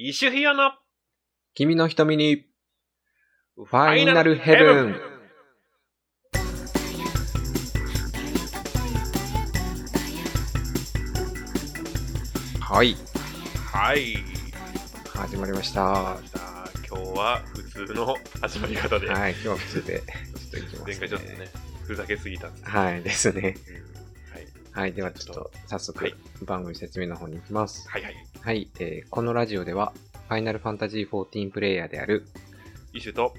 イシュヒヨの君の瞳に、ファイナルヘブン。はい、はい。始まりました。今日は普通の始まり方で、い、今日は普通で、ちょっといきます、前回ちょっとね、ふざけすぎたんですはい、ですね。うんはい。はい、ではちょっと早速、はい番組説明の方に行きます。はいはい。はい、えーこのラジオでは、ファイナルファンタジー14プレイヤーであるイシュと、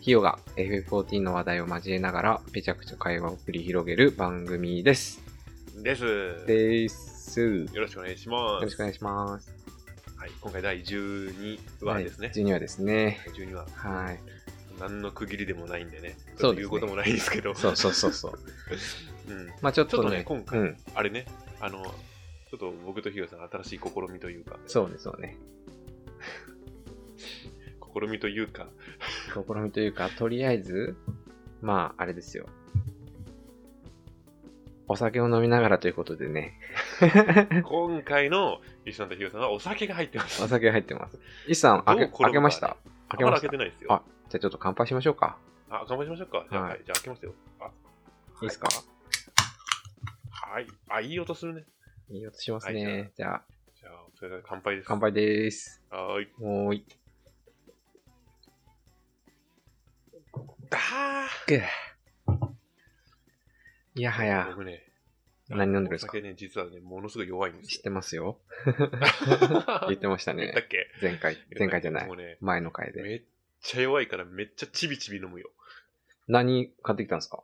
ヒヨが FF14 の話題を交えながら、めちゃくちゃ会話を繰り広げる番組です。です。よです。よろしくお願いします。ろしくお願いします。はい。今回第12話ですね。12話ですね。12話。はい。何の区切りでもないんでね。そうですね言うこともないんですけど。そうそうそうそう。うん。まあちょっとね、とね今回うん。あれね、あの、ちょっと僕とヒヨさん新しい試みというか、そうね、そうね。試みというか、試みというか、とりあえず、まあ、あれですよ。お酒を飲みながらということでね、今回のイシュさんとヒヨさんはお酒が入ってます。お酒が入ってます。イさん、開け、けました？開けまました？だ開けてないですよ。あ、じゃあちょっと乾杯しましょうか。あ、乾杯しましょうか。じゃあ、ははいい、じゃあ開けますよ。あ、いいですか？はい。あ、いい音するね。いい音しますはいじゃね。じゃあ、じゃあ、それでは乾杯です。乾杯です。はーい。もうい。あぐーいやはーや、僕ね、何飲んでるんですか？お酒ね、実はね、ものすごい弱いんですよ。知ってますよ。言 言ってましたね言っけ？前回、前回じゃないもう。ね、前の回で。めっちゃ弱いからめっちゃちびちび飲むよ。何買ってきたんですか？い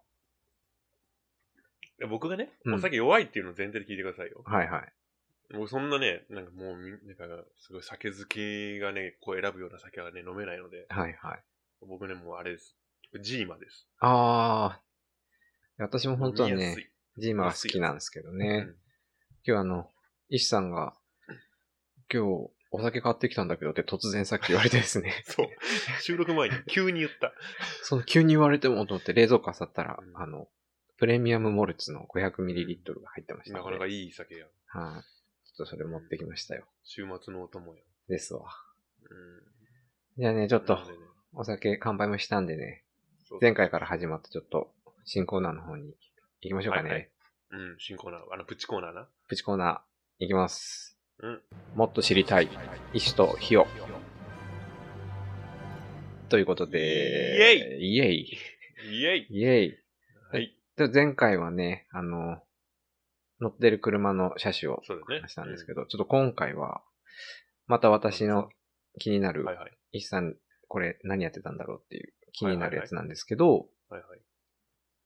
や僕がね、うんお酒弱いっていうのを前提で聞いてくださいよ。はいはい。僕そんなね、なんかもうみん、なんかすごい酒好きがね、こう選ぶような酒はね、飲めないので、はいはい。僕ね、もうあれです。ジーマです。あー。私も本当はね、飲みやすいジーマが好きなんですけどね。うん今日あの、石さんが、今日お酒買ってきたんだけどって突然さっき言われてですね。そう。収録前に急に言った。その急に言われてもと思って冷蔵庫漁ったら、うんあの、プレミアムモルツの 500ml が入ってましたので。なかなかいい酒やん。はい、ちょっとそれ持ってきましたよ。週末のお供やん。ですわ。うん。じゃあね、ちょっとお酒乾杯もしたんでね、前回から始まったちょっと新コーナーの方に行きましょうかね。はいはいうん、新コーナー、あの、プチコーナーな。プチコーナー行きます。うん。もっと知りたい。石と火を。ということで、イエイエイイェイイエイはい。で前回はね、あの、乗ってる車の車種をそうだね。話したんですけど、ちょっと今回は、また私の気になるいはい。石さん、これ何やってたんだろうっていう気になるやつなんですけど、はいはい。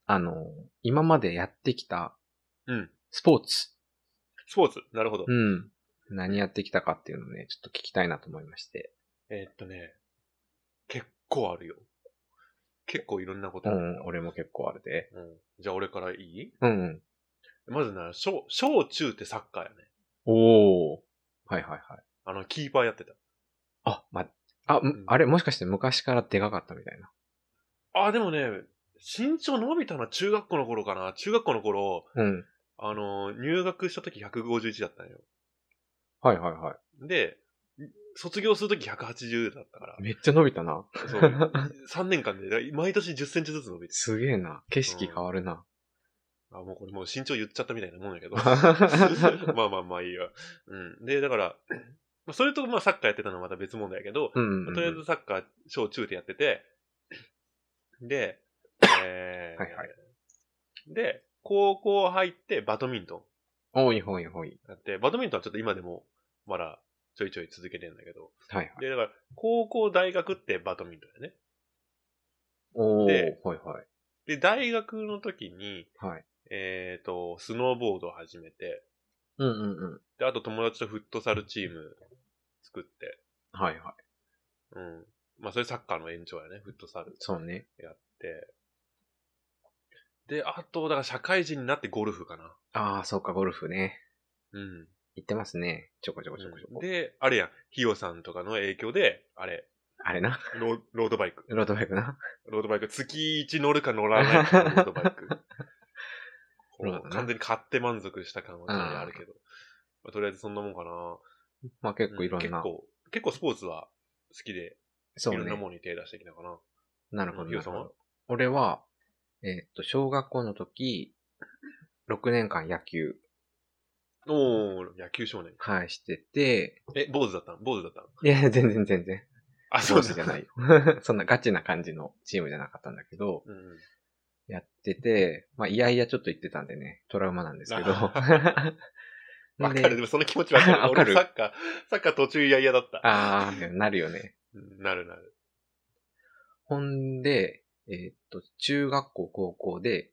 あの、今までやってきたうん。スポーツ、スポーツ？なるほど。うん、何やってきたかっていうのをね、ちょっと聞きたいなと思いまして。えーっとね、結構あるよ。結構いろんなこと。うん、俺も結構あるで。うん。じゃあ俺からいい？うん、うん。まずな、小、小中ってサッカーやね。おー。はいはいはい。あの、キーパーやってた。あ、ま、あ、んあれもしかして昔からでかかったみたいな。あ、でもね、身長伸びたのは中学校の頃かな。中学校の頃、うん。あの、入学した時151だったんよ。はいはいはで、卒業する時180だったからい。。めっちゃ伸びたな。そう。3年間で、毎年10センチずつ伸びて。すげえな。景色変わるな。あ、もうこれもう身長言っちゃったみたいなもんやけど。まあまあまあいいわ。うん。で、だから、まあそれとまあサッカーやってたのはまた別問題やけど、うんうんうん。とりあえずサッカー小中でやってて、で、えーはいはいで、高校入ってバドミントおいほいほい。ンやって、バドミントンはちょっと今でもまだちょいちょい続けてるんだけど、はいはい。で、だから高校大学ってバドミントンやね。おー。ではいはい。で、大学の時に、はい。えっ、と、スノーボードを始めて、うんうんうん。で、あと友達とフットサルチーム作って、はいはい。うん。まあ、それサッカーの延長やね、フットサルそうね。やって。で、あと、だから社会人になってゴルフかな。ああ、そうか、ゴルフね。うん。行ってますね。ちょこちょこちょこちょこ。で、あれやん、ヒヨさんとかの影響で、あれ、あれな？ローロードバイク。ロードバイクな？ロードバイク、月1乗るか乗らないかのロードバイク。完全に買って満足した感はかなりあるけど。まあ、とりあえずそんなもんかな。まあ結構いろんな結構、結構スポーツは好きで、そねいうろんな。ものに手出してきたかな。なるほど。ヒロさんは？俺は、えっと、小学校の時、6年間野球、おー、野球少年。はい、してて、え、坊主だったの？坊主だったの？いや、全然全然。あ、そうじゃないよ。そんなガチな感じのチームじゃなかったんだけど、うん。やってて、まあ、いやいやちょっと言ってたんでね、トラウマなんですけど。わかる。でもその気持ちわかる。わかる俺サッカー、サッカー途中嫌々だった。ああ、なるよね。うんなるなる。ほんで、えーっと、中学校、高校で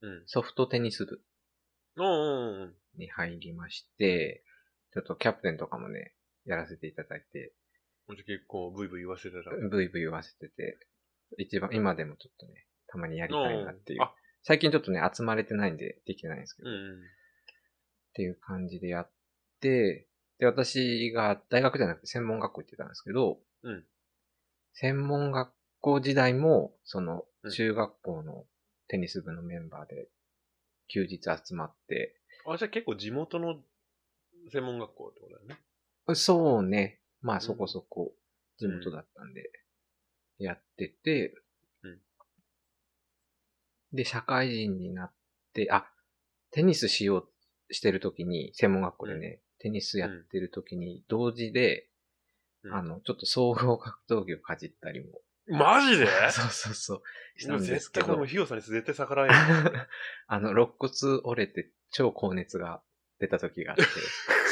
うん。ソフトテニス部おーおーおーに入りまして、ちょっとキャプテンとかもね、やらせていただいて、もう結構ブイブイ言わせてたら。ブイブイ言わせてて、一番、今でもちょっとね、たまにやりたいなっていうあ。最近ちょっとね、集まれてないんでできてないんですけど、っうん。ていう感じでやって、で、私が大学じゃなくて専門学校行ってたんですけど、うん。専門学校時代も、そのうん、中学校のテニス部のメンバーで、休日集まって、あ、じゃあ結構地元の専門学校ってことだよね。そうね、まあん。そこそこ地元だったんで、やってて、うん。で、社会人になって、あ、テニスしようしてるときに、専門学校でね、テニスやってるときに、同時で、うん。あの、ちょっと総合格闘技をかじったりも、マジで？そうそうそう、したんです絶けど。対この、ヒヨさんに絶対逆らえない。あの、肋骨折れて超高熱が出た時があって、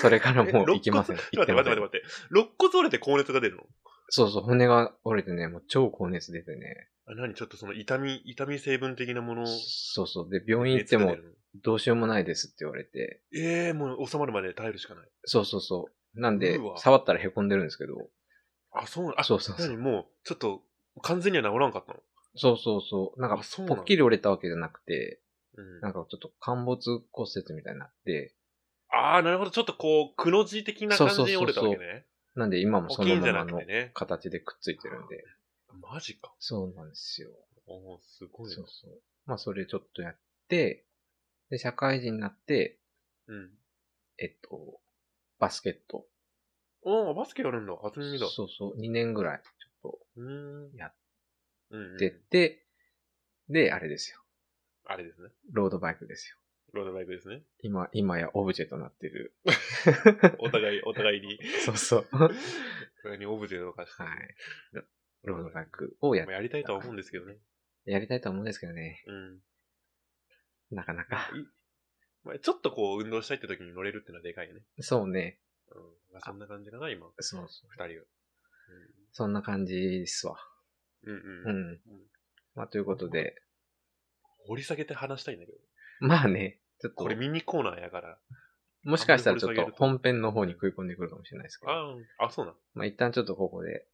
それからもう行きません。え行ってません肋骨待って待って待って。肋骨折れて高熱が出るの？そうそう、骨が折れてね、もう超高熱出てね。あ何？ちょっとその痛み、痛み成分的なもの？そうそう。で、病院行ってもどうしようもないですって言われて。ええもう収まるまで耐えるしかない。そうそうそう。なんで触ったら凹んでるんですけど。あ、そうあ、そうそうそう何？もう、ちょっと、完全には治らんかったの？そうそうそう。なんかぽっきり折れたわけじゃなくて、うん。なんかちょっと陥没骨折みたいになって、ああ、なるほど。ちょっとこう、くの字的な感じに折れたわけね。なんで今もそのままのなくてね。形でくっついてるんで。マジか。そうなんですよ。おーすごいなそう。そう。まあそれちょっとやって、で、社会人になって、うん。えっと、バスケット。おーバスケやるんだ。初耳だ。そうそう、2年ぐらいちょっうーん。やっうん、うん。と出て、で、あれですよ。あれですね。ロードバイクですよ。ロードバイクですね。今、今やオブジェとなってる。お互い、お互いに、そうそう。お互いにオブジェとかして。はい。ロードバイクをやまあ、やりたいとは思うんですけどね。やりたいとは思うんですけどね。うん。なかなか。いまあ、ちょっとこう、運動したいって時に乗れるってのはでかいよね。そうね。うん。まあ、そんな感じかな、今。そうそう。二人は。そんな感じですわ。うん。うんううん。ん。まあ、ということで、掘り下げて話したいんだけど。まあね、ちょっとこれ、ミニコーナーやから。もしかしたらちょっと本編の方に食い込んでくるかもしれないですけど。ああ、あ、そうなん。まあ、一旦ちょっとここで、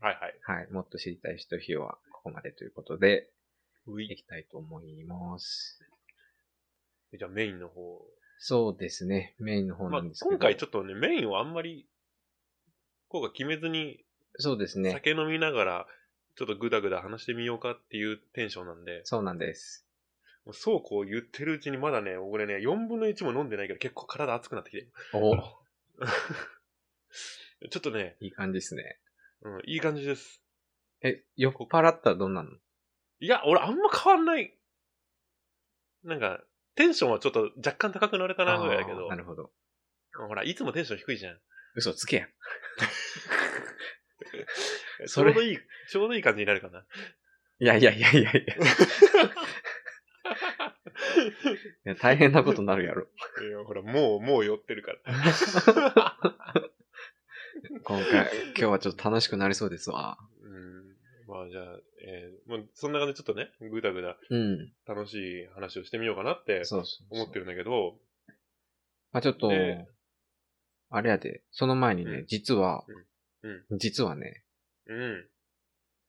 はいはい。はい、もっと知りたい人日はここまでということで、うい。いきたいと思います。じゃあメインの方。そうですね、メインの方まあなんですけど。今回ちょっとね、メインをあんまり、こうか決めずに、そうですね。酒飲みながら、ちょっとぐだぐだ話してみようかっていうテンションなんで、そうなんです。もうそうこう言ってるうちにまだね、俺ね、4分の1も飲んでないけど結構体熱くなってきて。お ちょっとね、いい感じですね。うん、いい感じです。え、酔っ払ったらどんなの？いや、俺あんま変わんない。なんか、テンションはちょっと若干高くなれたなぐらいだけどな、るほど。ほら、いつもテンション低いじゃん。嘘つけや。ちそれょうどいい、ちょうどいい感じになるかな。いやいやいやいやいや。いや大変なことになるやろ。いや、ほら、もう、もう酔ってるから。今回、今日はちょっと楽しくなりそうですわ。うん。まあじゃあ、えー、もうそんな感じでちょっとね、ぐだぐだうん。楽しい話をしてみようかなってそうそうそう。思ってるんだけど、まあちょっと、ねあれやで、その前にね、うん実は、うん実はね、うん。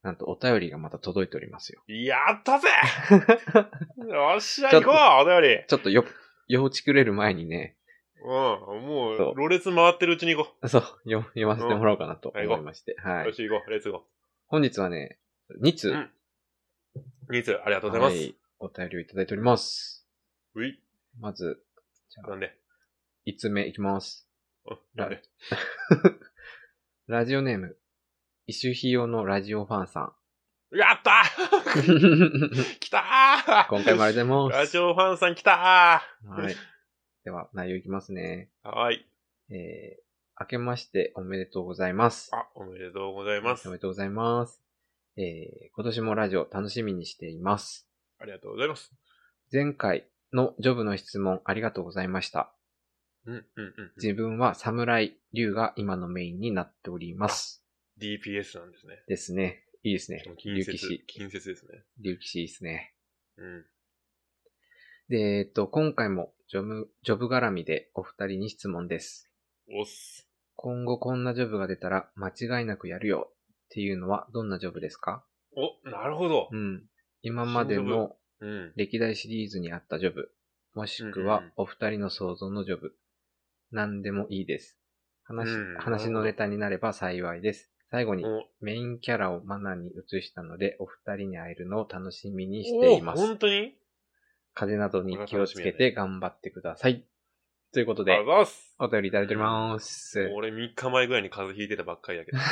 なんとお便りがまた届いておりますよ。やったぜ よっしゃ、行こうお便りちょっとよ、ようちくれる前にね、うん、も、そううろれつ回ってるうちに行こそう、よ読ませてもらおうかなと思はいまして。う。はい。よし、行こう。レッツゴー。本日はね、2通、うんニーツ、ありがとうございます。はいお便りをいただいております。うい。まず、じゃあ、なんで？5つ目いきます。あなんで？ラジオネーム、イシュヒヨのラジオファンさやったん。来たー今回もありがとうございます。ラジオファンさん来たはい。では、内容いきますね。ーはい。えー、明けましておめでとうございます。あ、おめでとうございます。あおめでとうございます。えー、今年もラジオ楽しみにしています。りがとうございます。前回のジョブの質問ありがとうございました。うん、うん、うん。自分は侍竜が今のメインになっております。DPS なんですね。ですね。いいですね。近接竜騎士。、近接ですね。竜騎士いいですね。うん。で、えっと、今回もジョブ、ジョブ絡みでお二人に質問です。おっす。今後こんなジョブが出たら間違いなくやるよっていうのはどんなジョブですか？お、なるほどう。ん。今までのうん。歴代シリーズにあったジョブ、もしくはお二人の想像のジョブ、何でもいいです。話、うん話のネタになれば幸いです。最後にお、メインキャラをマナに移したので、お二人に会えるのを楽しみにしていまおす。本当に？風邪などに気をつけて頑張ってください。ということで。お便りいただいております。俺3日前ぐらいに風邪ひいてたばっかりやけど。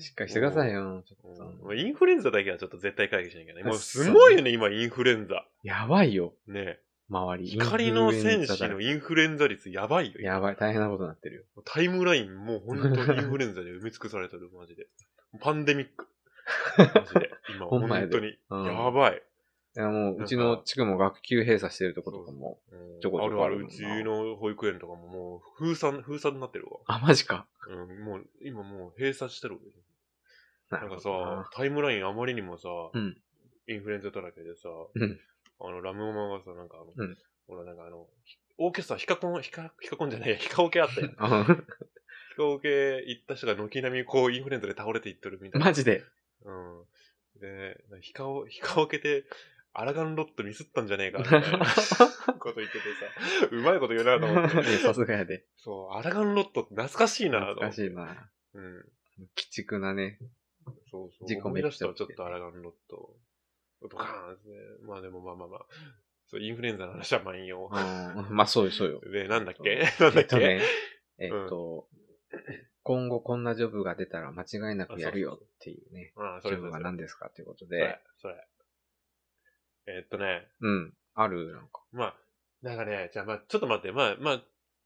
しっかりしてくださいよ。ちょっともうインフルエンザだけはちょっと絶対回避しなきゃね。もうすごいよね、今インフルエンザ。やばいよ、ね周り。光の戦士のインフルエンザ率やばいよ。やばい、大変なことになってるよ。タイムラインもう本当にインフルエンザで埋め尽くされてる、マジで。パンデミック。マジで。今、本当に。うんやばい。いやもう、うちの地区も学級閉鎖してるとことかも。うんちょこちょこあるあるある。うちの保育園とかももう封鎖、封鎖になってるわ。あ、マジか。うん、もう、今もう閉鎖してる。ななんかさ、タイムラインあまりにもさ、うんインフルエンザだらけでさ、うんあの、ラムオマがさ、なんかあの、うんほら、なんかあの、オーケストラ、ヒカコン、ヒカ、ヒカコンじゃないや、ヒカオケあったよ。あヒカオケ行った人が軒並みこう、インフルエンザで倒れていってるみたいな。マジで？うん。で、ヒカオ、ヒカオケで、アラガンロットミスったんじゃねえか、みたいなこと言っててさ、うまいこと言うなと思って。さすがやで。そう、アラガンロットって懐かしいなと思って。懐かしいな。うん。鬼畜なね。そうそう。事故めっちゃ起きてっとアラガンロット。ドカーンですね。まあでもまあまあまあ。そう、インフルエンザの話はまあいいよ。うん。まあ、そうよ、そうよ。で、なんだっけ？なんだっけ、えっとね、えっと、今後こんなジョブが出たら間違いなくやるよっていうね。ああ、それそれジョブが何ですかということそれで。、それ。えっとね、うん。ある、なんか。まあ、なんかね、じゃあまあ、ちょっと待って、まあまあ、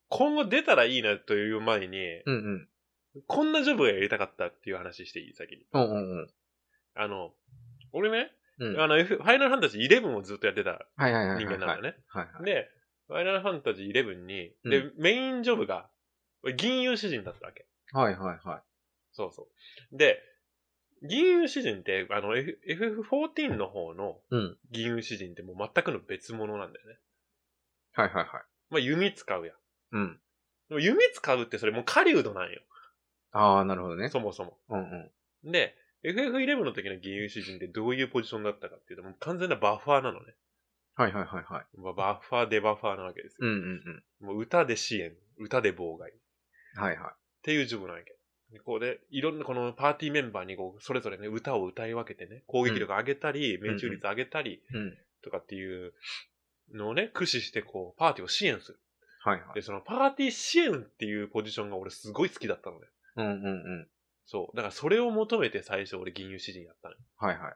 今後出たらいいなという前に、うんうん。こんなジョブがやりたかったっていう話していい？先に。うんうんうん。あの、俺ね、うん。あの、F ファイナルファンタジー11をずっとやってた。人間なんだよね。はいはい。で、ファイナルファンタジー11に、うんで、メインジョブが、銀融詩人だったわけ。はいはいはい。そうそう。で、銀融詩人って、あの、F- FF14 の方のうん。銀融詩人ってもう全くの別物なんだよね。はいはいはい。まあ、弓使うやん。うん。でも弓使うってそれもう狩人なんよ。ああ、なるほどね。そもそも。うんうん。で、FF11 の時の銀融詩人ってどういうポジションだったかっていうと、もう完全なバッファーなのね。はいはいはいはい。まあバッファー、デバッファーなわけですよ。うんうんうん。もう歌で支援、歌で妨害。はいはっていうジョブなんやけど。でこうで、いろんなこのパーティーメンバーにこう、それぞれね、歌を歌い分けてね、攻撃力上げたり、命中率上げたり、い。うん。とかっていうのをね、駆使してこう、パーティーを支援する。はいはい。で、そのパーティー支援っていうポジションが俺すごい好きだったのね。うんうんうん。そう。だからそれを求めて最初俺銀融詩人やったのよ。はいはい。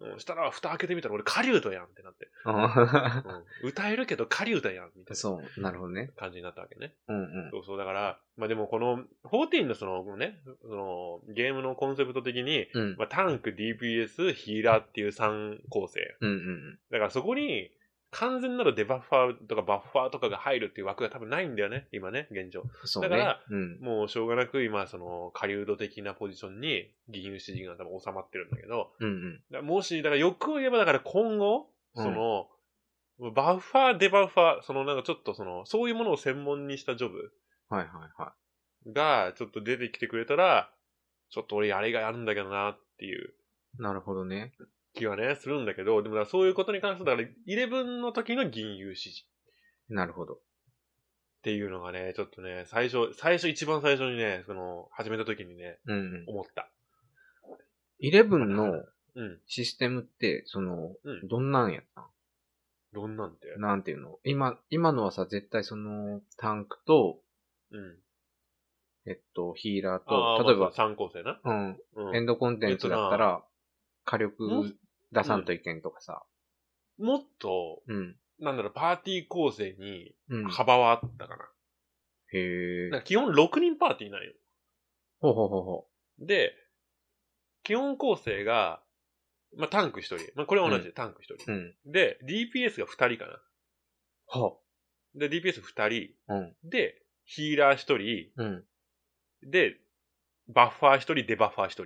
うん、したら蓋開けてみたら俺狩人やんってなって。あうん、歌えるけど狩人やんみたいなそう、なるほどね。感じになったわけね。うんうん。そうそう。だから、まあでもこの14のそのね、そのゲームのコンセプト的に、うん。まあ、タンク、DPS、ヒーラーっていう3構成。うんうんだからそこに完全なるデバッファーとかバッファーとかが入るっていう枠が多分ないんだよね、今ね、現状。そうね。だからうん。もうしょうがなく今、その、狩人的なポジションに銀融詩人が多分収まってるんだけど、うんうん。もし、だから欲を言えばだから今後、その、バッファー、デバッファー、そのなんかちょっとその、そういうものを専門にしたジョブはいはいはがちょっと出てきてくれたら、ちょっと俺あれがあるんだけどなっていうい。なるほどね。気はね、するんだけど、でもそういうことに関してだから、11の時の銀融詩人なるほど。っていうのがね、ちょっとね、最初、最初一番最初にね、その、始めた時にね、うんうん。思った。11のうん。システムって、その、うんどんなんやったどんなんて？んなんていうの？今、今のはさ、絶対その、タンクと、うん。えっと、ヒーラーああ、と、例えば、3構成な。うん、うんエンドコンテンツだったら、火も力出さんといけんとかさ。もっと、うん。なんだろう、パーティー構成にうん。幅はあったかな。へえなん。か基本6人パーティーなんよ。ほうほうほうほで、基本構成が、まあ、タンク1人。まあ、これは同じで、タンク1人。う。うん。で、DPS が2人かな。ほで、DPS2 人。う。うん。で、ヒーラー1人。うん。で、バッファー1人、デバッファー1人。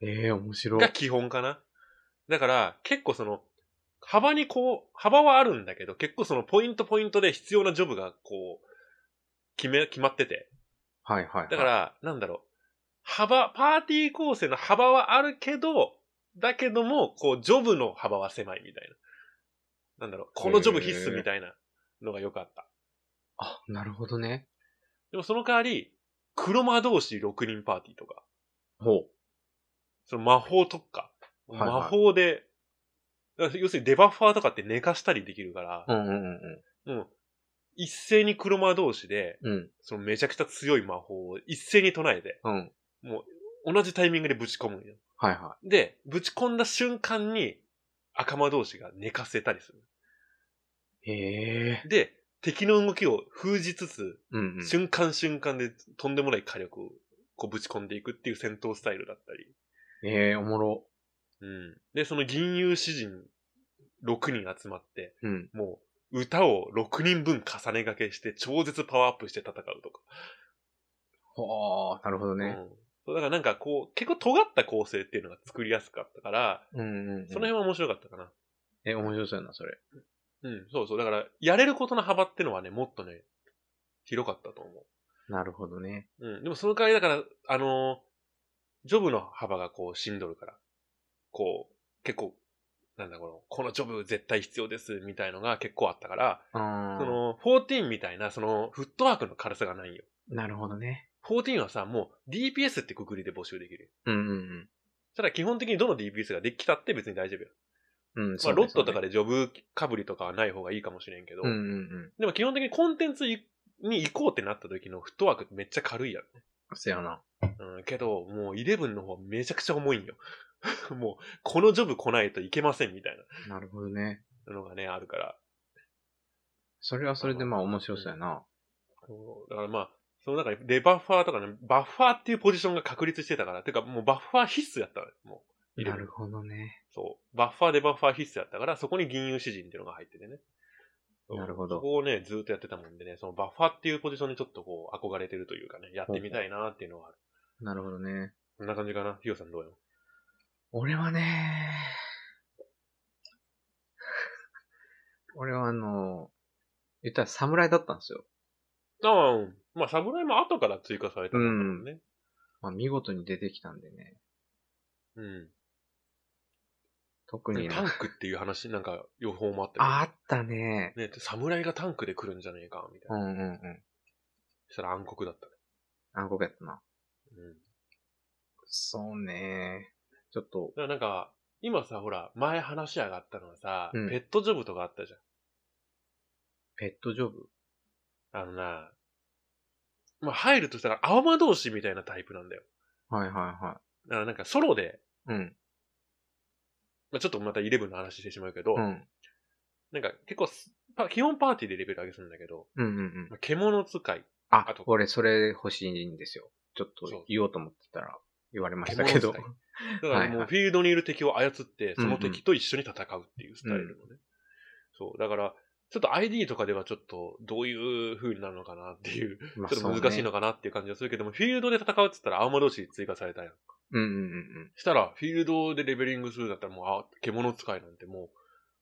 ええ面白いが。基本かな。だから、結構その、幅にこう、幅はあるんだけど、結構そのポイントポイントで必要なジョブがこう、決め、決まってて。はいはいはい。だか、ら、なんだろう。幅、パーティー構成の幅はあるけど、だけども、こう、ジョブの幅は狭いみたいな。なんだろう。このジョブ必須みたいなのが良かった。あ、なるほどね。でもその代わり、黒魔同士6人パーティーとか、ほその魔法特化。はいはい魔法で、だから要するにデバッファーとかって寝かしたりできるからう。、うんうんうんうん。一斉に黒魔同士で、うん。うん。そのめちゃくちゃ強い魔法を一斉に唱えて、うん。もう同じタイミングでぶち込むんよ。はいはで、ぶち込んだ瞬間に赤魔同士が寝かせたりする。い。へえ。で、敵の動きを封じつつ、うんうん。瞬間瞬間でとんでもない火力をこうぶち込んでいくっていう戦闘スタイルだったり。ええおもろ。うん。で、その銀融詩人6人集まって、うん。もう歌を6人分重ね掛けして超絶パワーアップして戦うとか。ほー、なるほどね。うん。そうだからなんかこう、結構尖った構成っていうのが作りやすかったから、うんうんうん。その辺は面白かったかな。え、面白そうやな、それ。うん、そうそう。だから、やれることの幅ってのはね、もっとね、広かったと思なるほどね。う。うん。でもその代わりだから、あのージョブの幅がこう、しんどるから、こう、結構、なんだこの、このジョブ絶対必要です、みたいのが結構あったから、あその、14みたいな、その、フットワークの軽さがないよ。なるほどね。14はさ、もう DPS ってくくりで募集できるよ。うんうんただ基本的にどの DPS ができたって別に大丈夫よ。うん。うん、まあ、ロットとかでジョブかぶりとかはない方がいいかもしれんけど、そうねうんうんうん。でも基本的にコンテンツに行こうってなった時のフットワークってめっちゃ軽いやそやな。ろ。うん、けど、もう11の方めちゃくちゃ重いんよ。もう、このジョブ来ないといけませんみたいなるほどね。なのがね、あるから。それはそれでまあ面白そうやな。そうだからまあ、その中でデバッファーとかね、バッファーっていうポジションが確立してたから、てかもうバッファー必須やったのよ、もう。なるほどね。そう。バッファーでバッファー必須やったから、そこに銀融詩人っていうのが入っててね。なるほどそこをね、ずーっとやってたもんでね、そのバッファーっていうポジションにちょっとこう、憧れてるというかね、やってみたいなっていうのがある。なるほどね。こんな感じかな？ヒヨさんどうよ？俺はね、俺はあの、言ったら侍だったんですよ。ああ、うんまあ、侍も後から追加されたもんだもんね。まあ見事に出てきたんでね。うん。特にねタンクっていう話、なんか予報もあったよああったね。ね。侍がタンクで来るんじゃねえか、みたいうな。んうんうん。そしたら暗黒だったね。暗黒やったな。うん。そうね。ちょっと、だからなんか、今さ、ほら、前話し上がったのはさ、うんペットジョブとかあったじゃん。ペットジョブ？あのな、まあ、入るとしたら青魔同士みたいなタイプなんだよ。はいはいはだからなんかソロで、い。うん。まあ、ちょっとまた11の話してしまうけど、うん。なんか結構スパ、基本パーティーでレベル上げするんだけど、うんうんうん。まあ獣使い、ああと、俺それ欲しいんですよ。ちょっとそう言おうと思ってたら言われましたけど。だからもうフィールドにいる敵を操って、そのうんうん敵と一緒に戦うっていうスタイルのね。そう。だから、ちょっと ID とかではちょっとどういう風になるのかなっていう、まあちょっと難しいのかなっていう感じがするけども、フィールドで戦うって言ったら青魔同士追加されたやん。うんうんうんしたら、フィールドでレベリングするんだったらもう、あ、獣使いなんても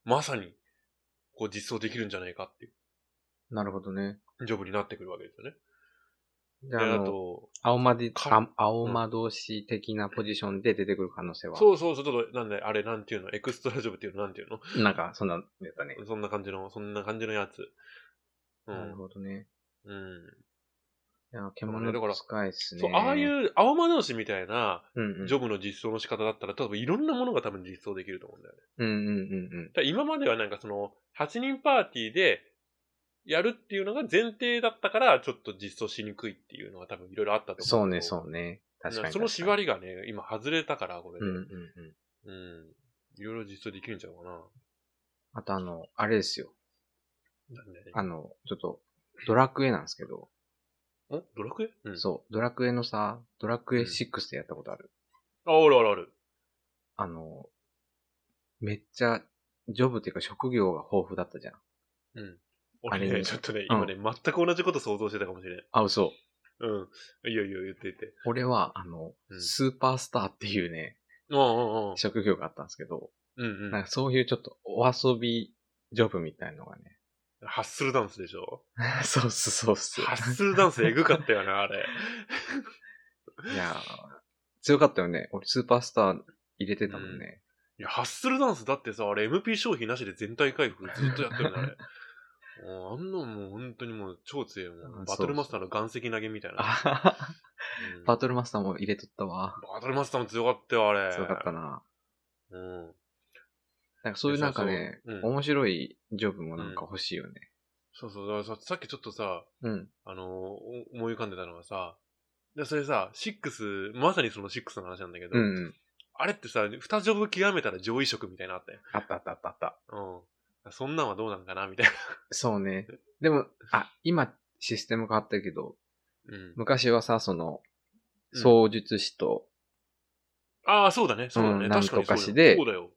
う、まさに、こう実装できるんじゃないかっていうん。なるほどね。う、ジョブになってくるわけですよね。で、じゃあ、あと、青魔で、青魔同士的なポジションで出てくる可能性は。そうそうそう、ちょっと、なんで、あれ、なんていうの、エクストラジョブっていうの、なんていうの？なんか、そんなやったね。そんな感じの、そんな感じのやつ。うなるん。ほどね。うん。いや、だ獣から使いっすね。そう、ああい、う青魔同士みたいな、ジョブの実装の仕方だったら、多分いろんなものが多分実装できると思うんだよね。うんうんうんうん。今まではなんかその、8人パーティーで、やるっていうのが前提だったから、ちょっと実装しにくいっていうのが多分いろいろあったと思う。そうね、そうね。確かに。その縛り。りがね、今外れたから、これで。うんうんうん。うん。いろいろ実装できるんちゃうかな。あとあの、あれですよ。なんで？ね。あの、ちょっと、ドラクエなんですけど、んドラクエ？うん。そう、ドラクエのさ、ドラクエ6でやったことある。あ、あるあるある。あの、めっちゃ、ジョブっていうか職業が豊富だったじゃん。うん。俺ね、あれねちょっとね、うん今ね、全く同じこと想像してたかもしれない。あ、嘘。うん。いいよいいよ、言って言って。俺は、あの、うんスーパースターっていうね、うんうんうん。職業があったんですけど、うんうん。なんかそういうちょっとお遊びジョブみたいのがね。ハッスルダンスでしょ？そうっす、そうっす。ハッスルダンスエグかったよな、あれ。いやー強かったよね。俺スーパースター入れてたもんね。いや、ハッスルダンスだってさ、あれ MP 消費なしで全体回復ずっとやってるんだ、あれ。もうあんなもう本当にもう超強いもん。あバトルマスターの岩石投げみたいな。バトルマスターも入れとったわ。バトルマスターも強かったよ、あれ。強かったな。うん。なんかそういうなんかね、そうそううん面白いジョブもなんか欲しいよね。そうそう。だからささっきちょっとさ、うん。あの思い浮かんでたのがさ、で、それさ、6、まさにその6の話なんだけど、うんうん。あれってさ、二ジョブ極めたら上位職みたいなのあったよ。あったあったあったあった。うん。そんなんはどうなんかなみたいな。そうね。でも、あ、今システム変わったけど、うん。昔はさ、その、うん操術師とああ、そうだね。そうだね。うん確かになんとかそうだしでそうだよ。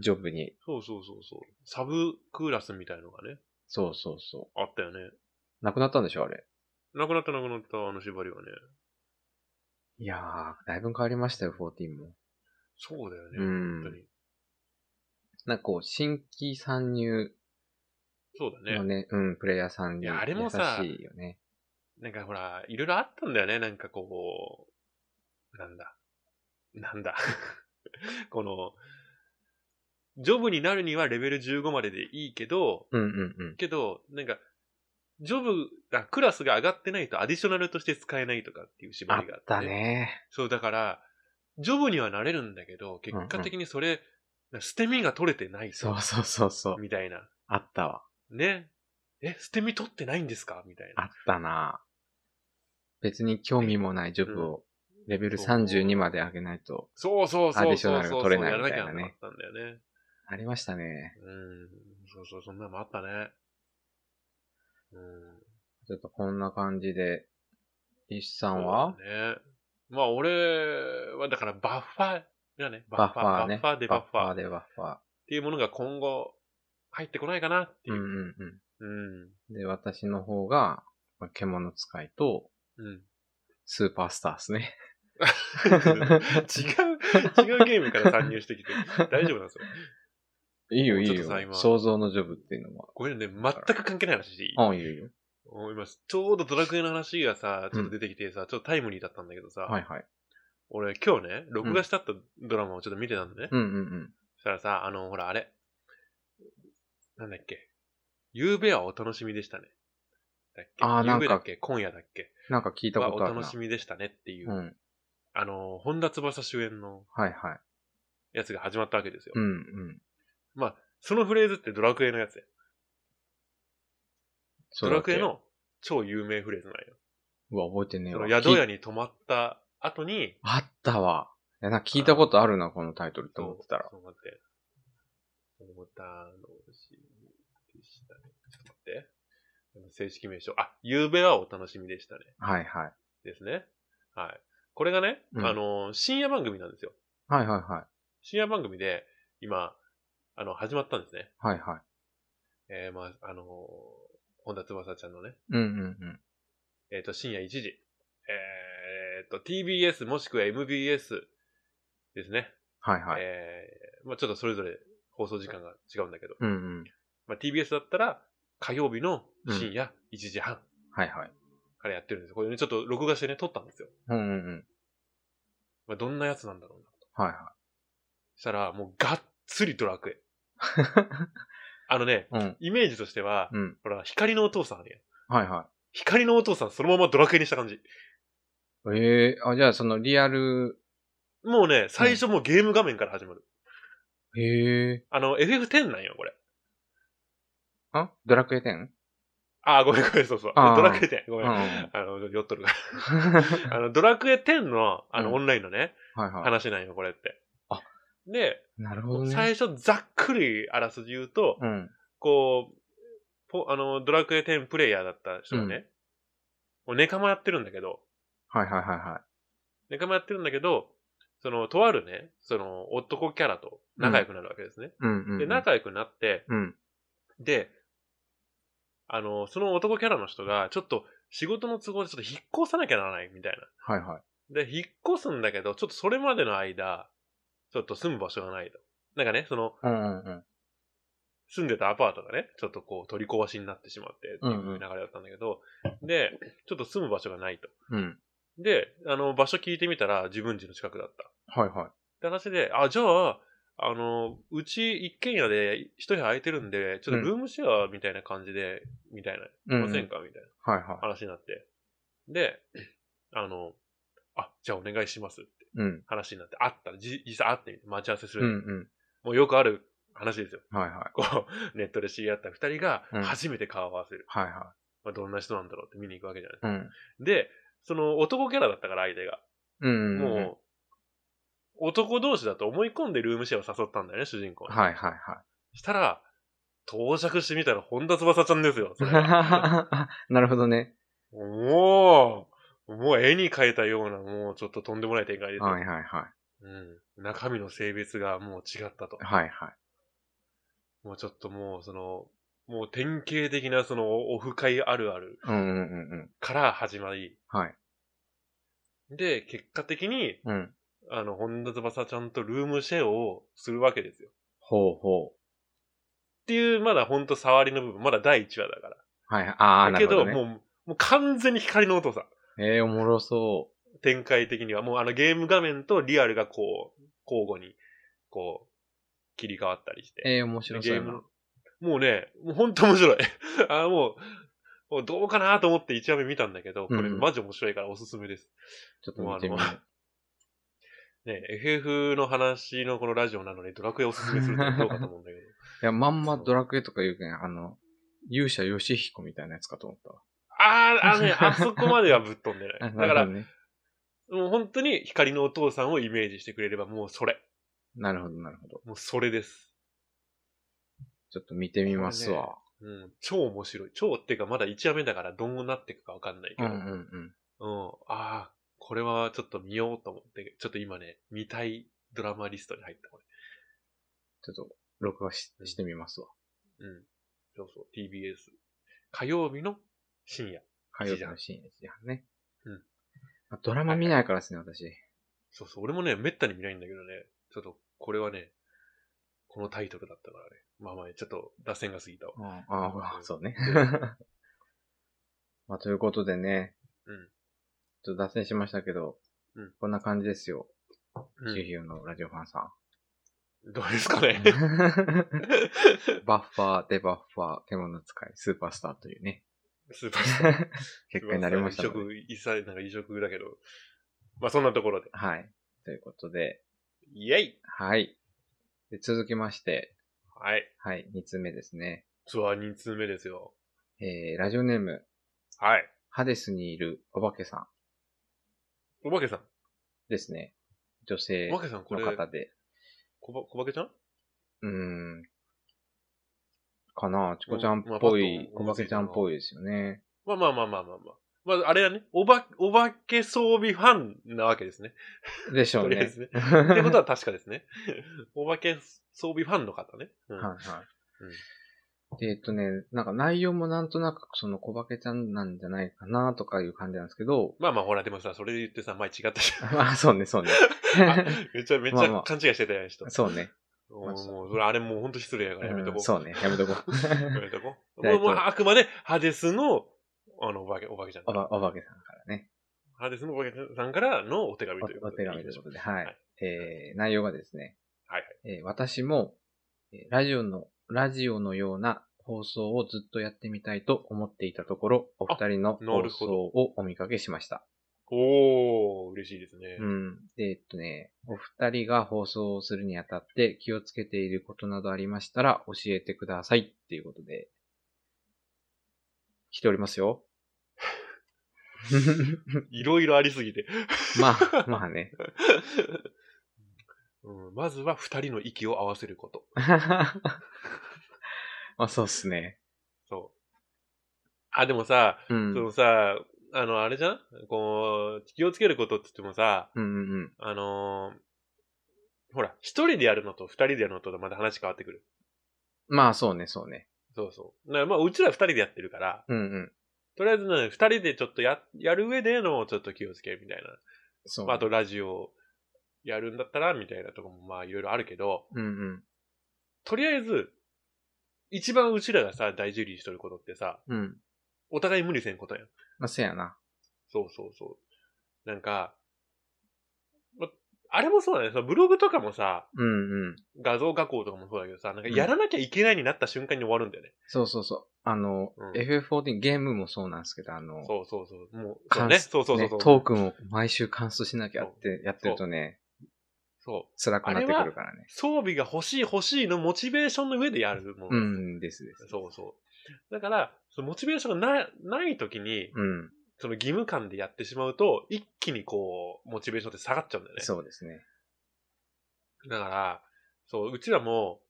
ジョブに、そうそうそうそう。サブクーラスみたいのがね、そうそうそあったよね。う。なくなったんでしょ、あれ。なくなったなくなった、あの縛りはね。いやー、だいぶ変わりましたよ、14も。そうだよね。うん本当に。なんかこう、新規参入そうだのね。ね、うん、プレイヤーさんにいやあれ優もさしいよね。なんかほら、いろいろあったんだよね。なんかこう、なんだ？なんだ？この、ジョブになるにはレベル15まででいいけど、うんうんうん。けど、なんか、ジョブ、あクラスが上がってないとアディショナルとして使えないとかっていう縛ありがあっ、ってたね。そう、だから、ジョブにはなれるんだけど、結果的にそれ、捨て身が取れてないとそうそうそうそう。みたいな。あったわ。ね。え、捨て身取ってないんですか？みたいな。あったな別に興味もないジョブをレベルそう32まで上げないと、そうそうそうそうそう。アディショナルが取れないみたいなねなかったんだよね。ありましたね。うん。そうそう、そんなのもあったね。うん。ちょっとこんな感じで、石さんは？ね。まあ俺は、だからバッファーがね、バッファーね。バッファーでバッファーっでバッファー。ていうものが今後入ってこないかなっていうう。んうんうん。うん。で、私の方が、まあ獣使いと、うん。スーパースターですね。違う、違うゲームから参入してきて、大丈夫なんですよ。いいよいい。よ想像のジョブっていうのも。これね、全く関係ない話していい？あ、いいよいいよ。今、ちょうどドラクエの話がさ、ちょっと出てきてさ、ちょっとタイムリーだったんだけどさ、はいはい。俺今日ね、録画したったドラマをちょっと見てたんだね。うんうんうん。そしたらさ、あの、ほら、あれ。なんだっけ。夕べはお楽しみでしたね。だっけあーなんか夕べだっけ今夜だっけなんか聞いたはおことあるな。楽しみでしたねっていう、うん。あの、本田翼主演のはいはい。やつが始まったわけですよ。うんうん。まあ、そのフレーズってドラクエのやつで。そうだっけドラクエ。の超有名フレーズなんよ。うわ、覚えてねえわ。その宿屋きに泊まった後に、あったわ。いや、なんか聞いたことあるな、このタイトルって思ってたら。そう待って。お楽しみでしたね。ちょっと待って。正式名称。あ、夕べはお楽しみでしたね。はいはい。ですね。はい。これがね、うんあの、深夜番組なんですよ。はいはいはい。深夜番組で、今、あの、始まったんですね。はいはい。えー、まあ、あの本田翼ちゃんのね、うんうんうん。えっ、と、深夜1時。えっ、と、TBS もしくは MBS ですね。はいはい。えー、まあちょっとそれぞれ放送時間が違うんだけど、うんうん。まあ TBS だったら火曜日の深夜1時半はいはい。からやってるんですよ。これね、ちょっと録画してね、撮ったんですよ。うんうんうん。まあどんなやつなんだろうなと。はいはそしたら、もうがっつりドラクエ。あのね、い。うん。イメージとしては、うん。ほら、光のお父さんあるやん。はいは光のお父さんそのままドラクエにした感じ。い。ええあ、じゃあそのリアル、もうね、最初もうゲーム画面から始まる。へえ。あの、FF10 なんよ、これ。あ？ドラクエ 10? あ、ごめんごめん、そうそう。あードラクエ10、ごめん。うん。あの、酔っとるから。あの、ドラクエ10の、あの、うんオンラインのね、はいは話なんよ、これって。あで、い。なるほどね。最初ざっくりあらすじ言うと、うん。こう、ポあの、ドラクエ10プレイヤーだった人がね、もうネカマやってるんだけど、はいはいはいはい。ネカマやってるんだけど、その、とあるね、その、男キャラと仲良くなるわけですね。うんうんうん。で、仲良くなって、うん。で、あの、その男キャラの人が、ちょっと仕事の都合でちょっと引っ越さなきゃならないみたいな。はいはい。で、引っ越すんだけど、ちょっとそれまでの間、ちょっと住む場所がないと。なんかね、その、うんうんうん。住んでたアパートがね、ちょっとこう取り壊しになってしまってっていう流れだったんだけど、で、ちょっと住む場所がないと。うん。で、あの、場所聞いてみたら自分家の近くだった。はいはい。って話で、あ、じゃあ、あの、うち一軒家で一部屋空いてるんで、ちょっとルームシェアみたいな感じで、みたいな、うん、ませんか？みたいはいは。ない話になって。で、あの、あ、じゃあお願いしますってうん。話になって、会ったら、じ実際会って待ち合わせすうんる。うん。もうよくある話ですよ。はいはい。こう、ネットで知り合った二人がうん初めて顔を合わせる。はいはまあ、どんな人なんだろうって見に行くわけじゃないい。うん。で、その男キャラだったから相手が。うん。もう、男同士だと思い込んでルームシェアを誘ったんだよね、主人公に。はいはいはしたら、到着してみたら本田翼ちゃんですよ。なるほどね。もう、もう絵に描いたような、もうちょっととんでもない展開ですよ。はいはいはい。うん。中身の性別がもう違ったと。はいはい。もうちょっともうその、もう典型的なそのオフ会あるあるうんうんうんうん。から始まり、はい。で、結果的に、うん。あの、本田翼ちゃんとルームシェアをするわけですよ。っほうほていう、まだほんと触りの部分、まだ第1話だから。う。はいはい。ああ、なだけど、るほど、ね。もう、もう完全に光のお父さん。ええー、おもろそ展開的には。もうあのゲーム画面とリアルがこう、交互に、こう、切り替わったりして。う。ええー、面白そうゲーム。もうね、もうほんと面白い。あもう、もうどうかなと思って1話目見たんだけど、これうんマジ面白いからおすすめです。ちょっと見てみよもうあ ね、FF の話のこのラジオなのにドラクエおすすめするとどうかと思うんだけど。う。いや、まんまドラクエとか言うけん、あの、勇者ヨシヒコみたいなやつかと思ったわ。あー、あのね、あそこまではぶっ飛んでない。だから、ね。もう本当に光のお父さんをイメージしてくれればもうそれ。なるほど、なるほど。もうそれです。ちょっと見てみますわ。うん、超面白い。超っていうかまだ1話目だからどうなっていくかわかんないけど。うんうんうん。うん。ああ、これはちょっと見ようと思って、ちょっと今ね、見たいドラマリストに入った、こちょっと、録画ししてみますわ。れ。うん。そうそう、TBS。火曜日の深夜。火曜日の深夜時やね。うんあ。ドラマ見ないからですね、私。そうそう、俺もね、めったに見ないんだけどね、ちょっと、これはね、このタイトルだったからね。まあまあ、ちょっと、脱線が過ぎたわ。ああ、そうね。まあ、ということでね。うん。ちょっと脱線しましたけど、うんこんな感じですよ。うんシュヒューのラジオファンさどうですかねん。バッファー、デバッファー、獣使い、スーパースターというね、スーパースター。結果になりました異ので。色、一切、なんか異色だけど。まあ、そんなところで。はい。ということで、イェイはい。で続きまして、はい。はい、2つ目ですね。ツアー2通目ですよ。えー、ラジオネーム、はい。ハデスにいるお化けさんお化けさん。ですね。女性お化けさん、このれ、方で。こば、こばけちゃん？うーん。かなチコちゃんっまあぽい、パッとお化けちゃんっぽいですよね。まあまあまあまあまあまあ。まあ、あれはね、おば、お化け装備ファンなわけですね。でしょうね。ね。ってことは確かですね。お化け装備ファンの方ね。うんはいはい。で、えっとね、なんか内容もなんとなくその小化けちゃんなんじゃないかなとかいう感じなんですけど、まあまあほら、でもさ、それで言ってさ、前違ったじゃん。まあそうね、そうね。めちゃめちまあまあゃ勘違いしてたよ、人。そうね。もう、それあれもうほんと失礼やからやめとこう。うんそうね、やめとこう。やめとこう。う、もうあくまで、ハデスの、あの、お化け、お化けちゃんお。ば、お化けさんからね。ハデスのお化けさんからのお手紙おということで。お手紙ということで、はい。はいえー、内容がですね、はいはい。えー私も、えーラジオの、ラジオのような放送をずっとやってみたいと思っていたところ、お二人の放送をお見かけしました。おー、嬉しいですね。うん。で、えっとね、お二人が放送をするにあたって気をつけていることなどありましたら教えてくださいっていうことで、来ておりますよ。いろいろありすぎて。まあ、まあね。うん、まずは二人の息を合わせること。まあそうっすね。そう。あ、でもさ、うん。そのさ、あの、あれじゃん？こう、気をつけることって言ってもさ、うんうんうん。あのーほら、一人でやるのと二人でやるのとでまた話変わってくる。まあそうね、そうね。そうそう。まあ、うちら二人でやってるから、うんうん。とりあえずね、二人でちょっとや、やる上でのちょっと気をつけるみたいな。そう。まあ、あとラジオやるんだったら、みたいなとこもまあいろいろあるけど、うんうん。とりあえず、一番うちらがさ、大事にしとることってさ、うん。お互い無理せんことやん。まあせやな。そうそうそう。なんか、ま、あれもそうだね。そのブログとかもさ、うんうん。画像加工とかもそうだけどさ、なんかやらなきゃいけないになった瞬間に終わるんだよね。そうそうそう。あの、うん FF14 ゲームもそうなんですけど、あの、そうそうそう。もう、そう関ね。そうそうそう。ねトークンを毎週関数しなきゃってやってるとね、そう。辛くなってくるからね。装備が欲しい欲しいのモチベーションの上でやるもの。うん、ですです。そうそう。だから、そのモチベーションがなない時に、うん。その義務感でやってしまうと、一気にこう、モチベーションって下がっちゃうんだよね。そうですね。だから、そう、うちらも、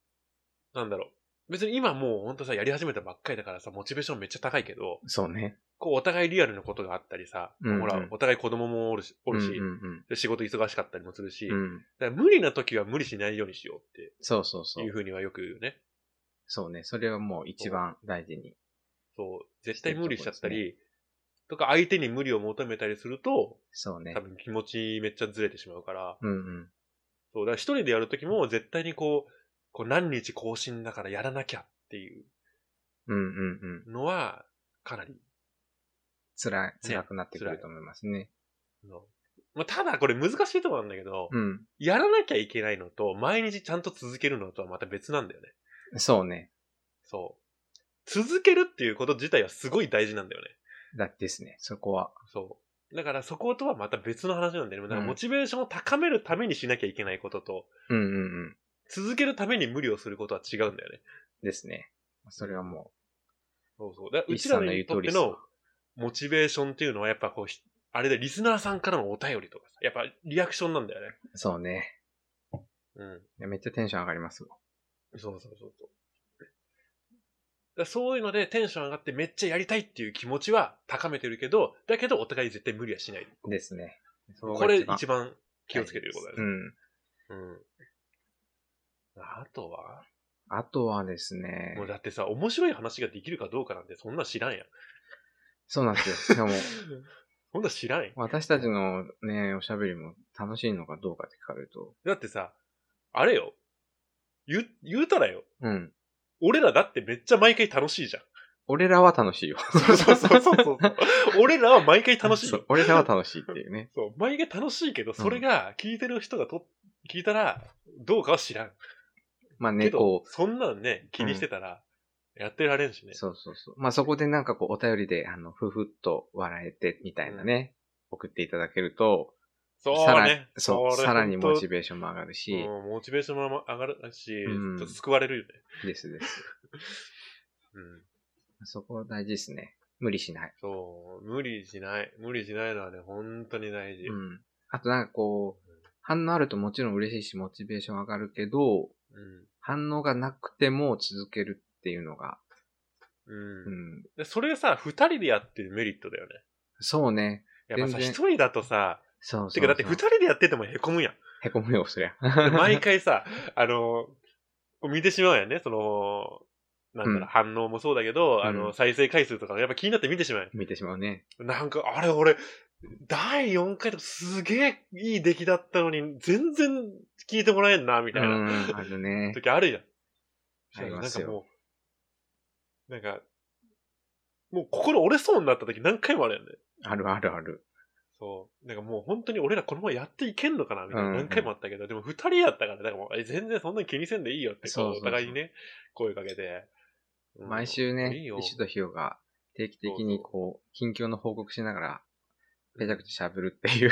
なんだろう。別に今もうほんとさ、やり始めたばっかりだからさ、モチベーションめっちゃ高いけど、そうね。こう、お互いリアルなことがあったりさ、うんうんほら、お互い子供もおるし、おるし、うんうんで仕事忙しかったりもするし、うん。うん。だから無理な時は無理しないようにしようってそうそうそういう。ふうにはよく言うよね。そうね。それはもう一番大事に。そう、絶対無理しちゃったり、とか相手に無理を求めたりすると、そうね多。分気持ちめっちゃずれてしまうから、うんうん。そう、だから一人でやるときも絶対にこう、こう何日更新だからやらなきゃっていううんうんうん。のは、かなり辛い、辛くなってくると思いますね。の。まあ、ただこれ難しいところなんだけど、うん。やらなきゃいけないのと、毎日ちゃんと続けるのとはまた別なんだよね。そうね。そう。続けるっていうこと自体はすごい大事なんだよね。だですね。そこは。そう。だからそことはまた別の話なんだよね。だからうんモチベーションを高めるためにしなきゃいけないことと、うんうんうん。続けるために無理をすることは違うんだよね。ですね。それはもそうそう。だからう一さんのちらにとってのモチベーションっていうのはやっぱこうひ、あれでリスナーさんからのお便りとかさ、やっぱリアクションなんだよね。う、そうね。うん。いやめっちゃテンション上がります。そうそうそうそう。だそういうのでテンション上がってめっちゃやりたいっていう気持ちは高めてるけど、だけどお互い絶対無理はしない。ですね。これ番一番気をつけてることだね。うん。うん。あとは？あとはですねもう、だってさ、面白い話ができるかどうかなんてそんな知らんやん。そうなんですよ。でも、そんな知らんやん。私たちのね、おしゃべりも楽しいのかどうかって聞かれると、だってさ、あれよ。言う、言うたらよ。うん。俺らだってめっちゃ毎回楽しいじゃん。俺らは楽しいよ。そうそうそうそうそう。俺らは毎回楽しいよ。そう俺らは楽しいっていうね。そう、毎回楽しいけど、それが聞いてる人がと、聞いたら、どうかは知らん。まあね、こ、そんなんね、気にしてたら、やってられんしねう、。そうそうそう。まあそこでなんかこう、お便りで、あの、ふふっと笑えて、みたいなね、送っていただけると、そうさらね。そう、れさらにモチベベーションも上がるし、モチベーションも上がるし、うんちょっと救われるよね。ですです。うん。そこ大事ですね。無理しない。そう、無理しない。無理しないのはね、本当に大事。うん。あとなんかこう、反応あるともちろん嬉しいし、モチベーション上がるけど、うん。反応がなくても続けるっていうのが、うん。うん。でそれさ、二人でやってるメリットだよね。そうね。やっぱさ、一人だとさ、そうそうそう。てかだって二人でやってても凹むやん。へこむよ、そりゃ。で毎回さ、あの、見てしまうやんね。その、なんだろ反応もそうだけど、あの、うん再生回数とかやっぱ気になって見てしまうや見てしまうね。ん。なんか、あれ俺、第4回とかすげえいい出来だったのに、全然聞いてもらえんな、みうたいな。ん、あるね。時あるじゃん。ありますよなんかもう、なんか、もう心折れそうになった時何回もあるよね。あるあるある。そう。なんかもう本当に俺らこのままやっていけんのかなみたいなうんうん何回もあったけど、でも二人やったから、だからもうえ全然そんなに気にせんでいいよって、こう、お互いにね、声かけて。うん毎週ね。石とひよが定期的にこう、近況の報告しながら、ぺちゃくちゃ喋るっていう、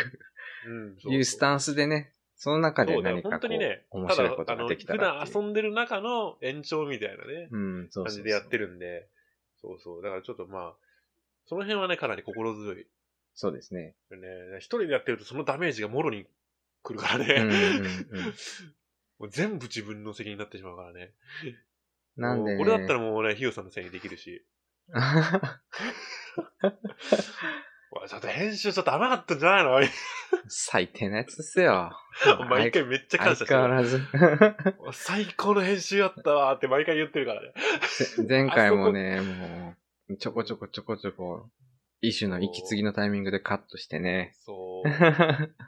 うん、いうスタンスでね、その中で何かこう、本当にね、面白いことただができたあのら。普段遊んでる中の延長みたいなね、うん、そうそうそう感じでやってるんで、そうそう。だからちょっとまあ、その辺はね、かなり心強い。そうですね。よね。一人でやってるとそのダメージがもろに来るからうんうんね。うん。もう全部自分の責任になってしまうからね。なんでね。俺だったらもうね、ヒヨさんのせいにできるし。おいちょっと編集ちょっと甘かったんじゃないの？最低なやつですよ。毎回めっちゃ感謝相して変わる。らず。最高の編集やったわーって毎回言ってるからね。前回もね、もう、ちょこちょこちょこちょこ、一種の息継ぎのタイミングでカットしてね。そう。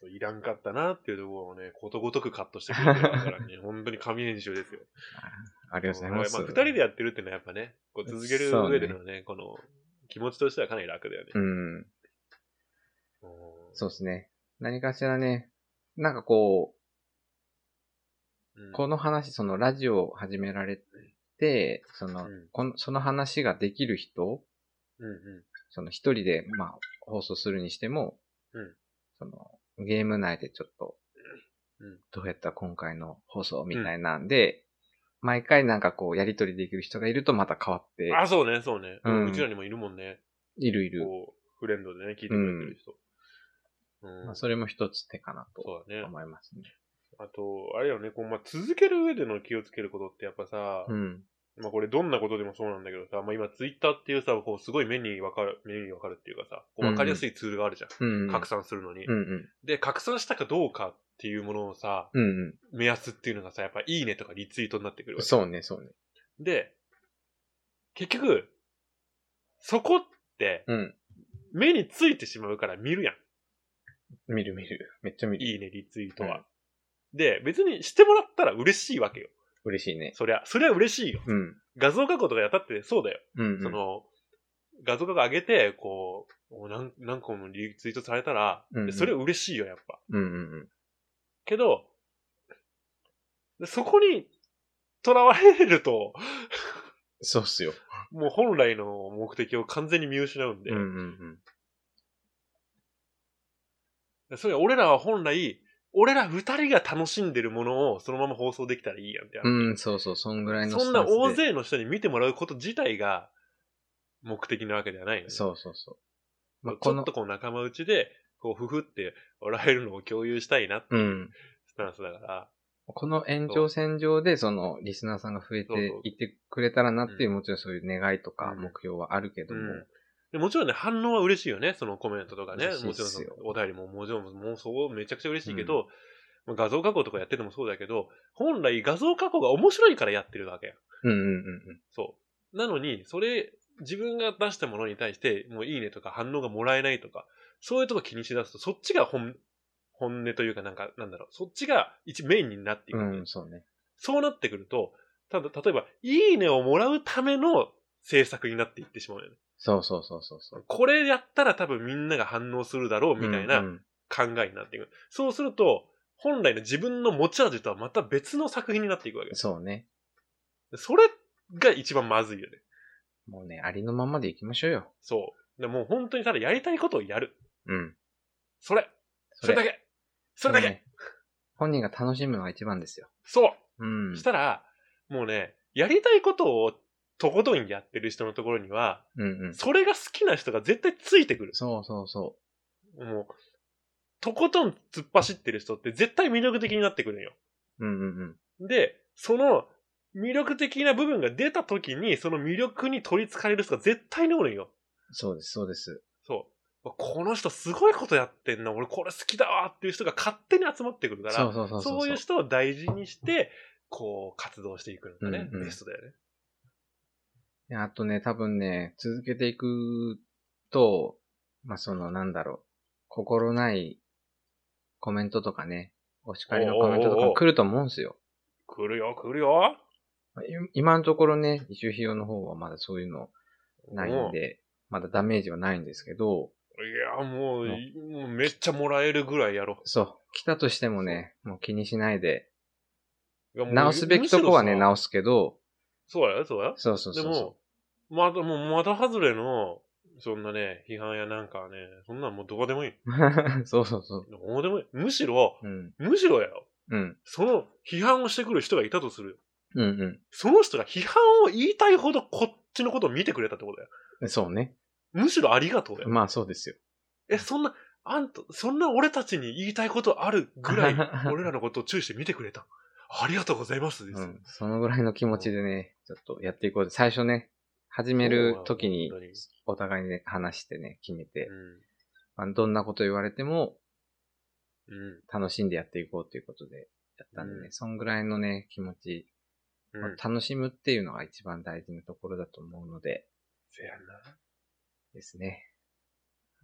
そういらんかったなっていうところをね、ことごとくカットしてくれてるからね、本当に神編集ですよ。ありがとうございます。あ、二人でやってるってのはやっぱね、こう続ける上でのね、この気持ちとしてはかなり楽だよね。うん。うん。そうですね。何かしらね、なんかこう、うん。この話、そのラジオを始められて、その、うん。このその話ができる人、うんうん。その一人で、まあ、放送するにしても、うん。その、ゲーム内でちょっと、うん。どうやったら今回の放送みたいなんで、毎回なんかこう、やりとりできる人がいるとまた変わって、あ、そうね、そうね。うんうちらにもいるもんね。いるいる。こう、フレンドでね、聞いてくれてる人。うんまあ、それも一つ手かなとそうだね。思いますね。あと、あれよね、こう、まあ、続ける上での気をつけることってやっぱさ、うん。まあこれどんなことでもそうなんだけどさ、まあ今ツイッターっていうさ、こうすごい目にわかる、目にわかるっていうかさ、こうわかりやすいツールがあるじゃん。うん、うん。拡散するのに、うんうん。で、拡散したかどうかっていうものをさ、うんうん。目安っていうのがさ、やっぱいいねとかリツイートになってくるわけ。そうね、そうね。で、結局、そこってうん。目についてしまうから見るやん。見る見る。めっちゃ見る。いいね、リツイートは。で、別にしてもらったら嬉しいわけよ。嬉しいね。そりゃ、そりゃ嬉しいよ。うん。画像加工とかやったってそうだよ。うん、うん。その、画像加工上げて、こう、何何個もリツイートされたら、うんうんそれ嬉しいよ、やっぱ。うんうんうん。けど、そこに囚われると、そうっすよ。もう本来の目的を完全に見失うんで、うんうんそれは俺らは本来、俺ら二人が楽しんでるものをそのまま放送できたらいいやんって話。うん。うん、そうそう、そんぐらいのそんな大勢の人に見てもらうこと自体が目的なわけではないのね。そうそうそう。まあ、ちょっと、こう仲間内で、こう、ふふって笑えるのを共有したいなってう。いうんスタンスだから、この延長線上で、その、リスナーさんが増えていってくれたらなっていう、うんもちろんそういう願いとかうん目標はあるけども、うんでもちろんね、反応は嬉しいよね。そのコメントとかね。もちろんお便りももちろんもうそうめちゃくちゃ嬉しいけど、まあ画像加工とかやっててもそうだけど、本来画像加工が面白いからやってるわけや。うんうんうんうん。そう。なのに、それ、自分が出したものに対して、もういいねとか反応がもらえないとか、そういうとこ気にしだすと、そっちが本、本音というかなんか、なんだろう、そっちが一メインになっていくうん、そうね。そうなってくると、ただ、例えば、いいねをもらうための制作になっていってしまうよね。そうそうそうそうそう。これやったら多分みんなが反応するだろうみたいうんうなん考えになっていく。そうすると、本来の自分の持ち味とはまた別の作品になっていくわけ。そうね。それが一番まずいよね。もうね、ありのままでいきましょうよ。そう。でもう本当にただやりたいことをやる。うん。それ。それだけ。それだけ。ね本人が楽しむのが一番ですよ。そう。うん。したら、もうね、やりたいことをとことんやってる人のところには、うんうん。それが好きな人が絶対ついてくる。そうそうそもう、とことん突っ走ってる人って絶対魅力的になってくるんよ。う。うんうんうん。で、その魅力的な部分が出た時に、その魅力に取り憑かれる人が絶対におるんよ。そうです、そうです。この人すごいことやってんな、俺これ好きだわっていう人が勝手に集まってくるから、そうそうそうそう。そういう人を大事にして、こう、活動していくのがね、うんうんベストだよね。いやあとね、多分ね、続けていくと、まあ、その、なんだろう、心ないコメントとかね、お叱りのコメントとかも来ると思うんですよ。来るよ、来るよ。今のところね、一周費用の方はまだそういうのないんで、まだダメージはないんですけど、いや、もう、うんもうめっちゃもらえるぐらいやろそう、来たとしてもね、もう気にしないで、う。直すべきとこはね、直すけど、そうやよ、そうや。そうそうそうそでも、まだ、もう、まだ外れの、そんなね、批判やなんかはね、そんなんもうどこでもいい。う。そうそうそう。どうでもいい。むしろ、うん。むしろやよ。うん。その批判をしてくる人がいたとするよ。うんうん。その人が批判を言いたいほどこっちのことを見てくれたってことだよ。そうね。むしろありがとうだよ。まあそうですよ。え、そんな、あんた、そんな俺たちに言いたいことあるぐらい、俺らのことを注意して見てくれた。ありがとうございますですよ。うん。そのぐらいの気持ちでね、ちょっとやっていこう。最初ね、始める時にお互いね、話してね、決めて、うん。まあ、どんなこと言われてもうん。楽しんでやっていこうということでやったんでね、うんそんぐらいのね、気持ち、楽しむっていうのが一番大事なところだと思うので、せやな。ですね。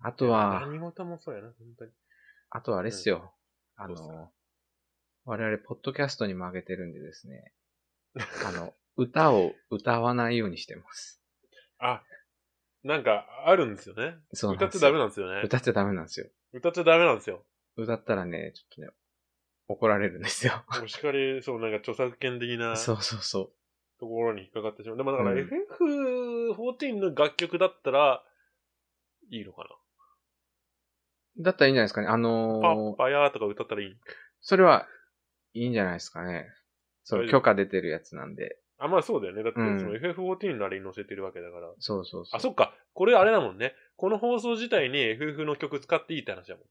あとは、何事もそうやな、本当に。あとはあれっすよ。うっすか？の、我々、ポッドキャストにも上げてるんでですね、あの、歌を歌わないようにしてます。あ、なんか、あるんですよね。そう歌っちゃダメなんですよね。歌っちゃダメなんですよ。歌っちゃダメなんですよ。歌ったらね、ちょっとね、怒られるんですよ。お叱り、そう、なんか著作権的なそうそうそところに引っかかってしまう。でもだからうん FF14 の楽曲だったら、いいのかう。だったらいいんじゃないですかね。あな。のパッー、パヤーとか歌ったらいい？それはいいんじゃないですかね。そう、許可出てるやつなんで。あ、まあそうだよね。だって、うんその FF14 のあれに載せてるわけだから。そうそうそう。あ、そっか。これあれだもんね。この放送自体に FF の曲使っていいって話だも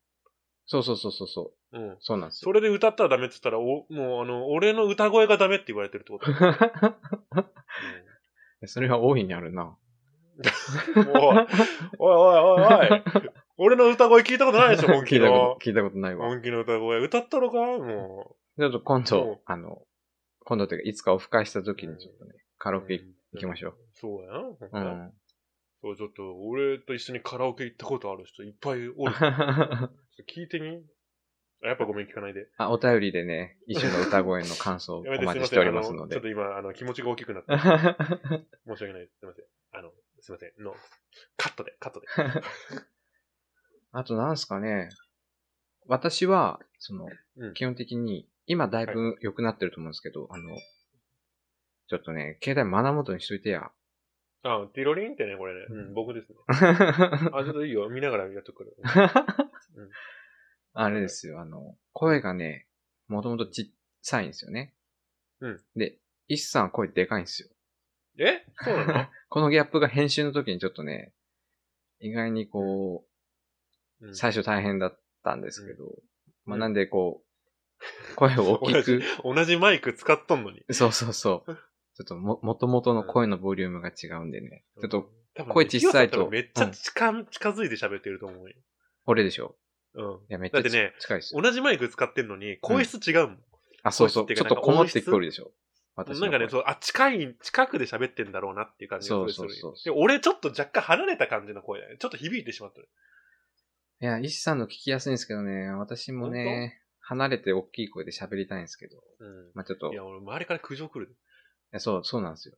そうそうそうそうそう。ん。うん。そうなんですそよ。れで歌ったらダメって言ったら、お、もうあの、俺の歌声がダメって言われてるってことだ、それは大いにあるな。うんおい、おいおいおいおい。俺の歌声聞いたことないでしょ、本 聞気のいたこと、。聞いたことないわ。本気の歌声。歌ったのかもちょっと今うん度、あの、今度というか、いつかオフ会した時にちょっとね、カう。ラオケ行きましょう。そうやな。うん。そう、ちょっと、俺と一緒にカラオケ行ったことある人いっぱいおる。あ、聞いてみ？あやっぱごめん聞かないで。お便りでね、一緒の歌声の感想をお待ちしておりますのでちょっ。と今、あの、気持ちが大きくなって、申し訳ないです。すいません。あの、すいません。の、カットで、カットで。あとなんすかね、私は、その、うん基本的に、今だいぶ良くなってると思うんですけど、あの、ちょっとね、携帯マナ元にしといてや。あ、ティロリンってね、これね。うん、僕ですね。あ あ、ちょっといいよ。見ながらやっとくから。れですよ、あの、声がね、もともとちっさいんですよね。うん。で、イスさん声でかいんですよ。え？そうなの？このギャップが編集の時にちょっとね、意外にこうんう、最初大変だったんですけど、まあうんなんでこう、声を大きく、同じマイク使っとんのに。そうそうそう。ちょっとも、もともとの声のボリュームが違うんでね。ちょっと、声小さいとめっちゃ近,、近づいて喋ってると思うよ。俺でしょ？うん。いや、めっちゃだってねち近いですよ。同じマイク使ってんのに、声質違うもん。あ、そうそう。ちょっとこもって聞こえるでしょ私なんかね、そう、あ、近い、近くで喋ってんだろうなっていう感じがするそうそうそうで俺ちょっと若干離れた感じの声だね。ちょっと響いてしまってる。いや、石さんの聞きやすいんですけどね、私もね、離れて大きい声で喋りたいんですけど、うん。まあちょっと、いいや、俺周りから苦情来る。やそう、そうなんですよ。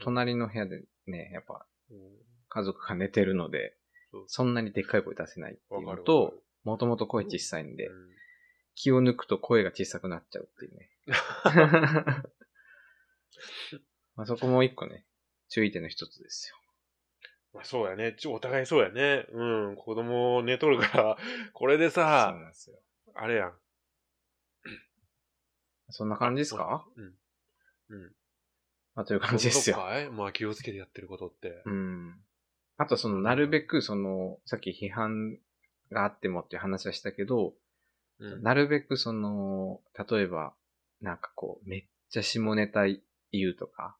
隣の部屋でね、やっぱうん。家族が寝てるのでそんなにでっかい声出せないっていうのとる、もともと声小さいんで、うん気を抜くと声が小さくなっちゃうっていうね。まあそこも一個ね、注意点の一つですよ。まあそうやね。ちょお互いそうやね。うん。子供寝とるから、これでそうさ、なんですよ。あれやん。そんな感じですか？うん。うん。まあという感じですよ。そんなとこかい？まあ気をつけてやってることって。うん。あとその、なるべくその、さっき批判があってもっていう話はしたけど、うん。なるべくその、例えば、なんかこう、めっちゃ下ネタ言うとか、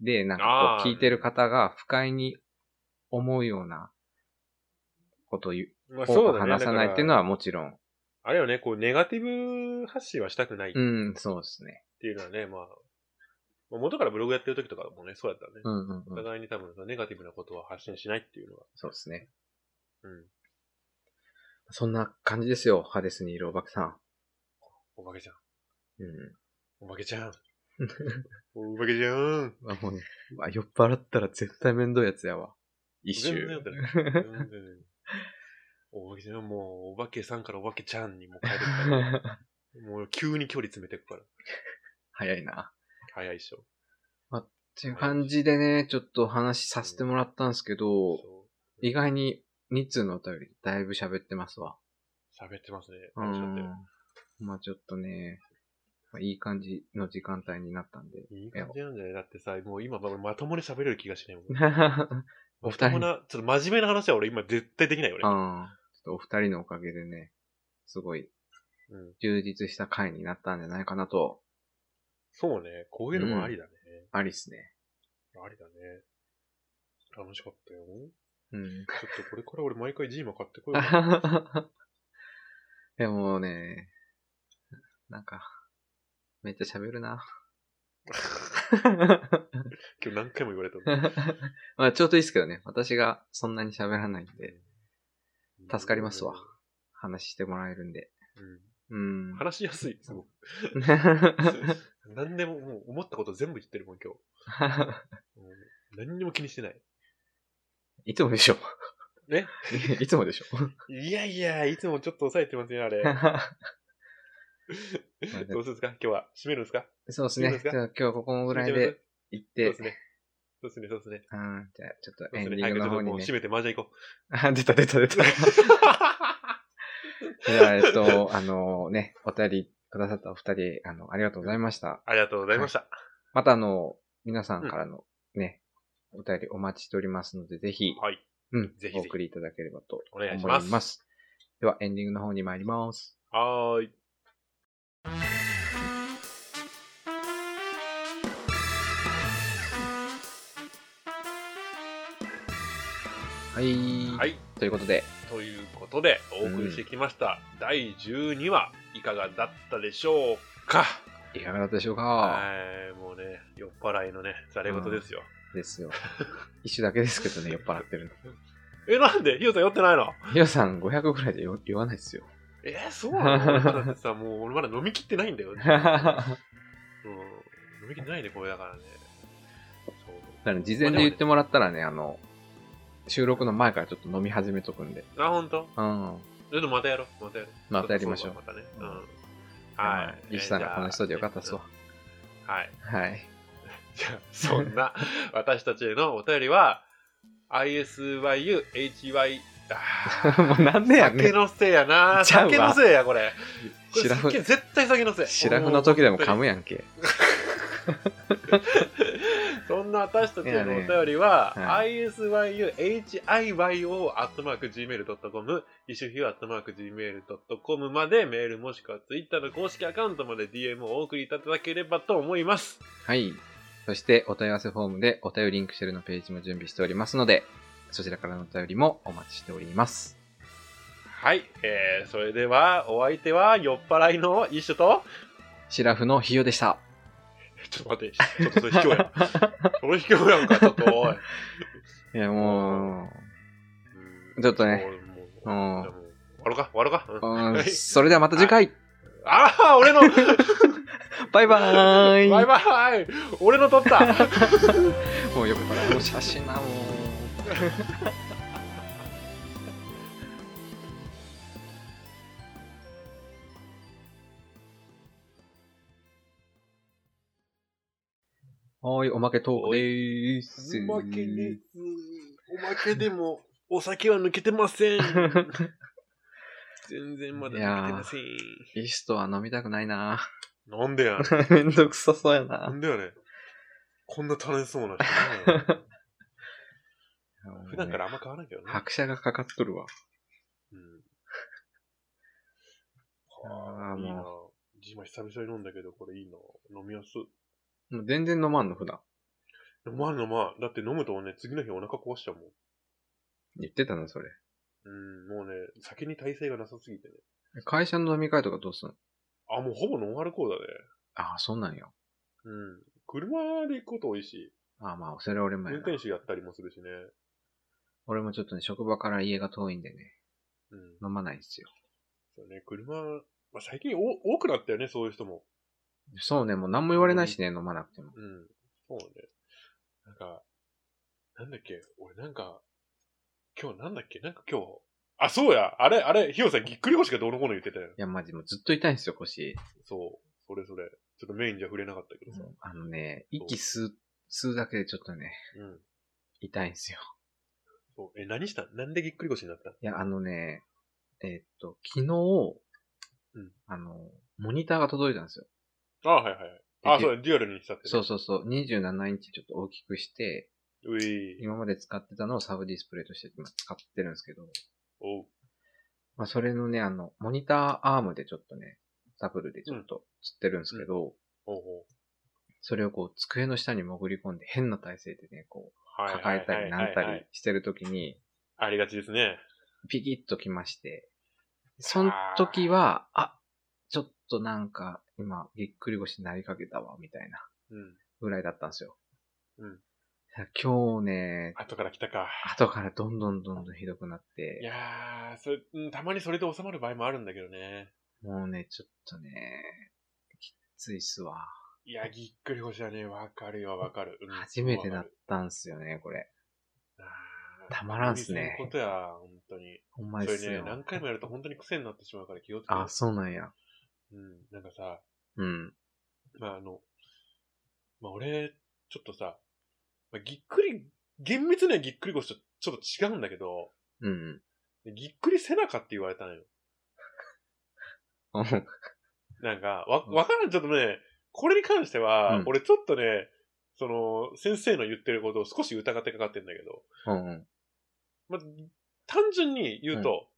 で、なんかこう、聞いてる方が不快に思うようなことを言う、まあ多く話さないっていうのは。はもちろん、あれよね、こう、ネガティブ発信はしたくないっうん、そうですね。ていうのはね、まあ、まあ元からブログやってる時とかもね、そうやったね。うんうんおうん。互いに多分、ネガティブなことは発信しないっていうのは。そうですね。うん。そんな感じですよ、ハデスにいるおばけさん。お化けちゃん。うん。お化けちゃん。お化けちゃん。あもうね、まあ、酔っ払ったら絶対面倒いやつやわ。一周。全然やったね。全然お化けちゃん、もう、お化けさんからお化けちゃんにもう変えてくから。もう、急に距離詰めてくから。早いな。早いっしょ。っていう感じでね、ちょっと話させてもらったんですけど、そ意外に2通のお便りだいぶ喋ってますわ。う。喋ってますね。う楽しかったよん。まあちょっとね、まあいい感じの時間帯になったんで。いい感じなんじゃないだってさ、もう今ままともに喋れる気がしないもん。お二人な、ちょっと真面目な話は俺今絶対できないよね。うん。ちょっとお二人のおかげでね、すごいうん。充実した回になったんじゃないかなと、そうね。こういうのもありだね。ありっすね。ありだね。楽しかったよ。うん。ちょっとこれから俺毎回ジーマ買ってこようかな。でもね、なんか、めっちゃ喋るな。今日何回も言われたの？まあちょうどいいですけどね。私がそんなに喋らないんで、助かりますわ。話してもらえるんで。うん。うん。話しやすい、すごく。何でももう思ったこと全部言ってるもん、今日。うん何にも気にしてない。いつもでしょ。ね いつもでしょ。いやいや、いつもちょっと抑えてますよ、あれ。どうするんですか？今日は。閉めるんですか？そうですね。じゃあ今日はここぐらいで行ってそうで、すね。そうですね、そうですね。うん、じゃあちょっと。エンディングの方にねもう閉。めて麻雀行こあ、出た出た出た。う。じゃあ、えっと、あのね、お便りくださったお二人、あの、ありがとうございました。ありがとうございました。またあの、皆さんからのね、お便りお待ちしておりますので、ぜひ、はい。うん、ぜひお送りいただければとお願いし思ます。います。では、エンディングの方に参ります。はーい。はい。はい。ということで、ということで、お送りしてきました、第12話、いかがだったでしょうか？いかがだったでしょうか？はい、もうね、酔っ払いのね、ざれ言ですよ。ですよ。一種だけですけどね、酔っ払ってるの。え、なんで？ヒヨさん酔ってないの？ヒロさん500ぐらいで酔酔わないですよ。えーそうなの？ださ、もう俺まだ飲み切ってないんだよ。うん、飲み切ってないね、これだからね。そうだから事前で言ってもらったらね、あの、収録の前からちょっと飲み始めとくんで。あ、ほんとうん。ちょっとまたやろう。またやろう。またやりましょうまたね。う。うんはい。リシさんが楽しそうでよかったっすわ。はい。はい。じゃあ、そんな 私たちへのお便りは、ISYU、HY、あ もうなんでやーねん。酒のせいやな。酒のせいや、これ。これ絶対酒のせい。シラフの時でも噛む。むやんけ。そんな私たちへのお便りは、は isyuhiyo.gmail.com、イシュヒュー .gmail.com までメールもしくは Twitter の公式アカウントまで DM をお送りいただければと思います。はい。そして、お問い合わせフォームでお便りリンクシェルのページも準備しておりますので、そちらからのお便りもお待ちしております。はい、えー、それではお相手は酔っ払いのイシュと、シラフのヒヨでした。ちょっと待って、ちょっとそれ卑怯やん。それ卑怯やんか、ちょっと、おい。いや、もうんちょっとね。もう、ん終わろうか、終わろうか。う、うんそれではまた次回、ああ、俺の、バイバーイバイバイ俺の撮ったもうよくこれもう写真なもう。はーい、おまけトークでーす。おまけです。おまけでも、お酒は抜けてません。全然まだ抜けてません。イストは飲みたくないな。なんでやね めんどくさそうやん。なな。んでやねん。こんな楽しそうな人ね。普段からあんま変わらないけどね。拍車がかかっとるわ。うん。あはあ、ーもういいな。ジマ久々に飲んだけど、これいいな。飲みやすい。もう全然飲まんの、普段。飲まんのまあ、だって飲むとね、次の日お腹壊しちゃうもん。言ってたの、それ。うん、もうね、酒に耐性がなさすぎてね。会社の飲み会とかどうすんの？あ、もうほぼノンアルコールだね。ああ、そうなんや。うん。車で行くこと多いし、ああ、まあ、それ俺も運やな。転手やったりもするしね。俺もちょっとね、職場から家が遠いんでね、うん。飲まないんですよ。そうね、車、まあ、最近お多くなったよね、そういう人も。そうね、もう何も言われないしね、飲まなくても。うん。そうね。なんか、なんだっけ、俺なんか、今日なんだっけ、なんか今日、あ、そうや、あれ、あれ、ひよさんぎっくり腰がどうのこうの言ってたよ。いや、マジもうずっと痛いんですよ、腰。そう、それそれ。ちょっとメインじゃ触れなかったけどさ。あのね、息吸う、吸うだけでちょっとね、うん。痛いんですよ。そう。え、何した？んなんでぎっくり腰になった？んいや、あのね、えーっと、昨日、うんあの、モニターが届いたんですよ。あ、はいはいはい。あ、でそうだ、デュアルにしたって、ね。そうそうそう、27インチちょっと大きくして、うい。今まで使ってたのをサブディスプレイとして今使ってるんですけど、おう。まあ、それのね、あの、モニターアームでちょっとね、ダブルでちょっと釣ってるんですけど、おうおう。それをこう、机の下に潜り込んで変な体勢でね、こう、はい抱えたりなんたりしてるときに、ありがちですね。ピキッときまして、その時は、あ、ちょっとなんか、今、ぎっくり腰になりかけたわ、みたいなうん。ぐらいだったんですよ。うん。今日ね、後から来たか。後からどんどんどんどんひどくなっいて、やー、それ、うんたまにそれで収まる場合もあるんだけどね。もうね、ちょっとね、きついっすわ。いや、ぎっくり腰はね、わかるよ、わかる。うん初めてなったんすよね、これ。あーたまらんっすねそういうことや、本当に。ほんまそれね何回もやると本当に癖になってしまうから気をつけて。あ、そうなんや。うん。なんかさ、うん。まああの、まあ俺、ちょっとさ、まあ、ぎっくり、厳密にはぎっくり腰とちょっと違うんだけど、うん。ぎっくり背中って言われたのよ。うん。なんか、わ、わからん、ちょっとね、これに関しては、うん俺ちょっとね、その、先生の言ってることを少し疑ってかかってんだけど、うんうん。まあ、単純に言うと、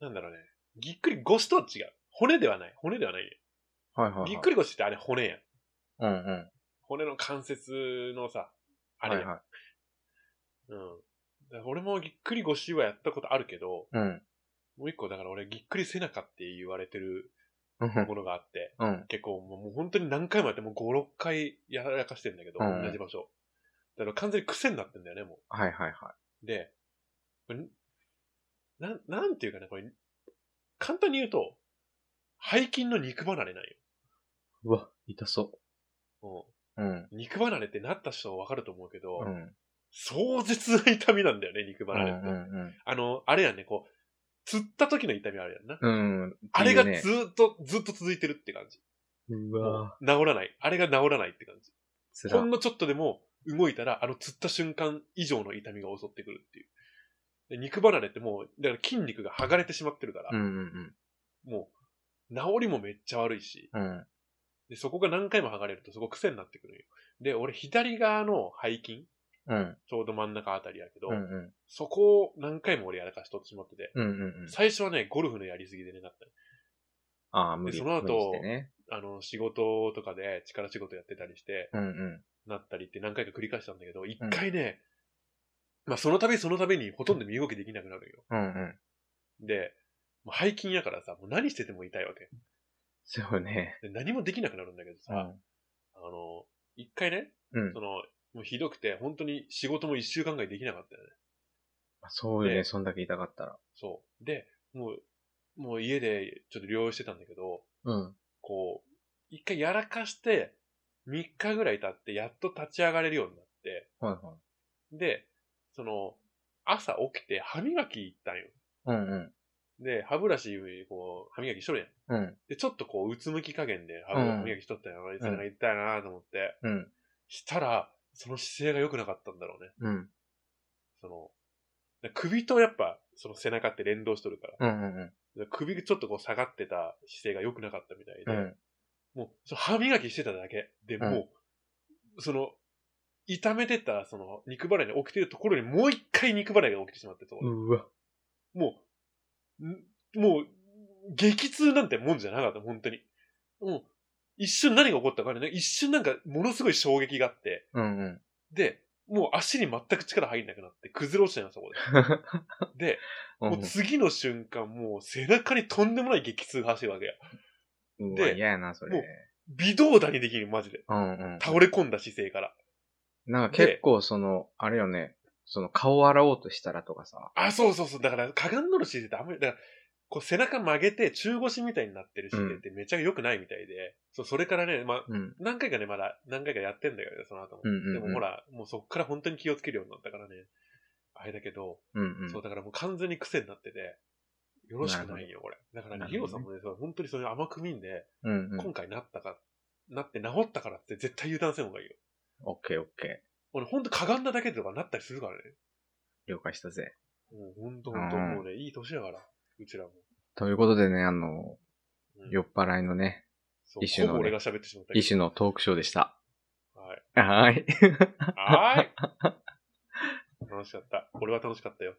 なんだろうね、ぎっくり腰とは違う。骨ではない。骨ではないね。はいはい、はい。ぎっくり腰ってあれ骨やん。うんうん。骨の関節のさ、あれやん。はいはい。うん。俺もぎっくり腰はやったことあるけど、うん。もう一個だから俺ぎっくり背中って言われてるうんものがあって、うん。結構もう本当に何回もやってもう5、6回やらかしてんだけど、うん同じ場所。だから完全に癖になってんだよね、もはいはいはう。で、なん、なんていうかね、これ、簡単に言うと、背筋の肉離れなんよ。い。うわ、痛そもう。うん。う肉離れってなった人はわかると思うけど、うん。壮絶な痛みなんだよね、肉うん離れって。うんあの、あれやんね、こう、釣った時の痛みあるやんな。うん。うん。あれがずーっと、ずっと続いてるって感じ。うわ治らない。あれが治らないって感じ。つらほんのちょっとでも動いたら、あの釣った瞬間以上の痛みが襲ってくるっていう。で肉離れってもう、だから筋肉が剥がれてしまってるから、うんうんもう、治りもめっちゃ悪いし、うん。うん。でそこが何回も剥がれるとそこ癖になってくるよ。で、俺左側の背筋、うん。ちょうど真ん中あたりやけど、うんうん。そこを何回も俺やらかしとってしまってて、うんうんうん。最初はね、ゴルフのやりすぎでね、なった。ああ、無理。その後ね。あの、仕事とかで力仕事やってたりして、うんうん。なったりって何回か繰り返したんだけど、一回ね、まあその度その度にほとんど身動きできなくなるよ。うんうん。で、もう背筋やからさ、もう何してても痛いわけ。そうね。で何もできなくなるんだけどさ、うん。あの、一回ね、うんそ。の、もうひどくて、本当に仕事も一週間ぐらいできなかったよね。そうよね、でそんだけ痛かったら。そう。で、もう、もう家でちょっと療養してたんだけど、うん。こう、一回やらかして、3日ぐらい経って、やっと立ち上がれるようになって、はいはい。で、その、朝起きて歯磨き行ったんよ。うんうん。で、歯ブラシ、こう、歯磨きしとるやん。うん。で、ちょっとこう、うつむき加減で歯磨きしとったよ。背中痛いなと思って。うん。したら、その姿勢が良くなかったんだろうね。うん。その、首とやっぱ、その背中って連動しとるから。うんうんうん。首がちょっとこう下がってた姿勢が良くなかったみたいで、うん。もう、その歯磨きしてただけでうんもう、その、痛めてた、その、肉離れに起きてるところにもう一回肉離れが起きてしまって、そうわ。もう、んもう、激痛なんてもんじゃなかった、本当に。もう、一瞬何が起こったかね、一瞬なんか、ものすごい衝撃があって、うんうん。で、もう足に全く力入んなくなって、崩れ落ちたよ、そこで。で、もう次の瞬間、もう背中にとんでもない激痛が走るわけや。うん。でで、嫌やな、それ。も微動だにできる、マジで。うんうん。倒れ込んだ姿勢から。なんか結構その、あれよね、その顔を洗おうとしたらとかさ。あ、そうそうそう。だから、かがんどる姿勢ってあんまり、だから、こう背中曲げて中腰みたいになってる姿勢ってめちゃ良くないみたいで、そう、それからね、まあ、うん。何回かね、まだ何回かやってんだよね、その後も。うんうんうんでもほら、もうそっから本当に気をつけるようになったからね。あれだけど、うんうん。そう、だからもう完全に癖になってて、よろしくないよ、これ。だからね、ヒロさんもね、そう本当にそういう甘く見んで、うんうん。今回なったか、なって治ったからって絶対油断せん方がいいよ。オッケーオッケ俺ほんとかがんだだけとかなったりするからね。ー。了解したぜ。もうほんとほんと、うんもうね、いい年だから、うちらも。ということでね、あの、うん酔っ払いのね、そう一種のねほぼ俺が喋ってしまったけど一種のトークショーでした。はい。はい。はい。はーい。楽しかった。俺は楽しかったよ。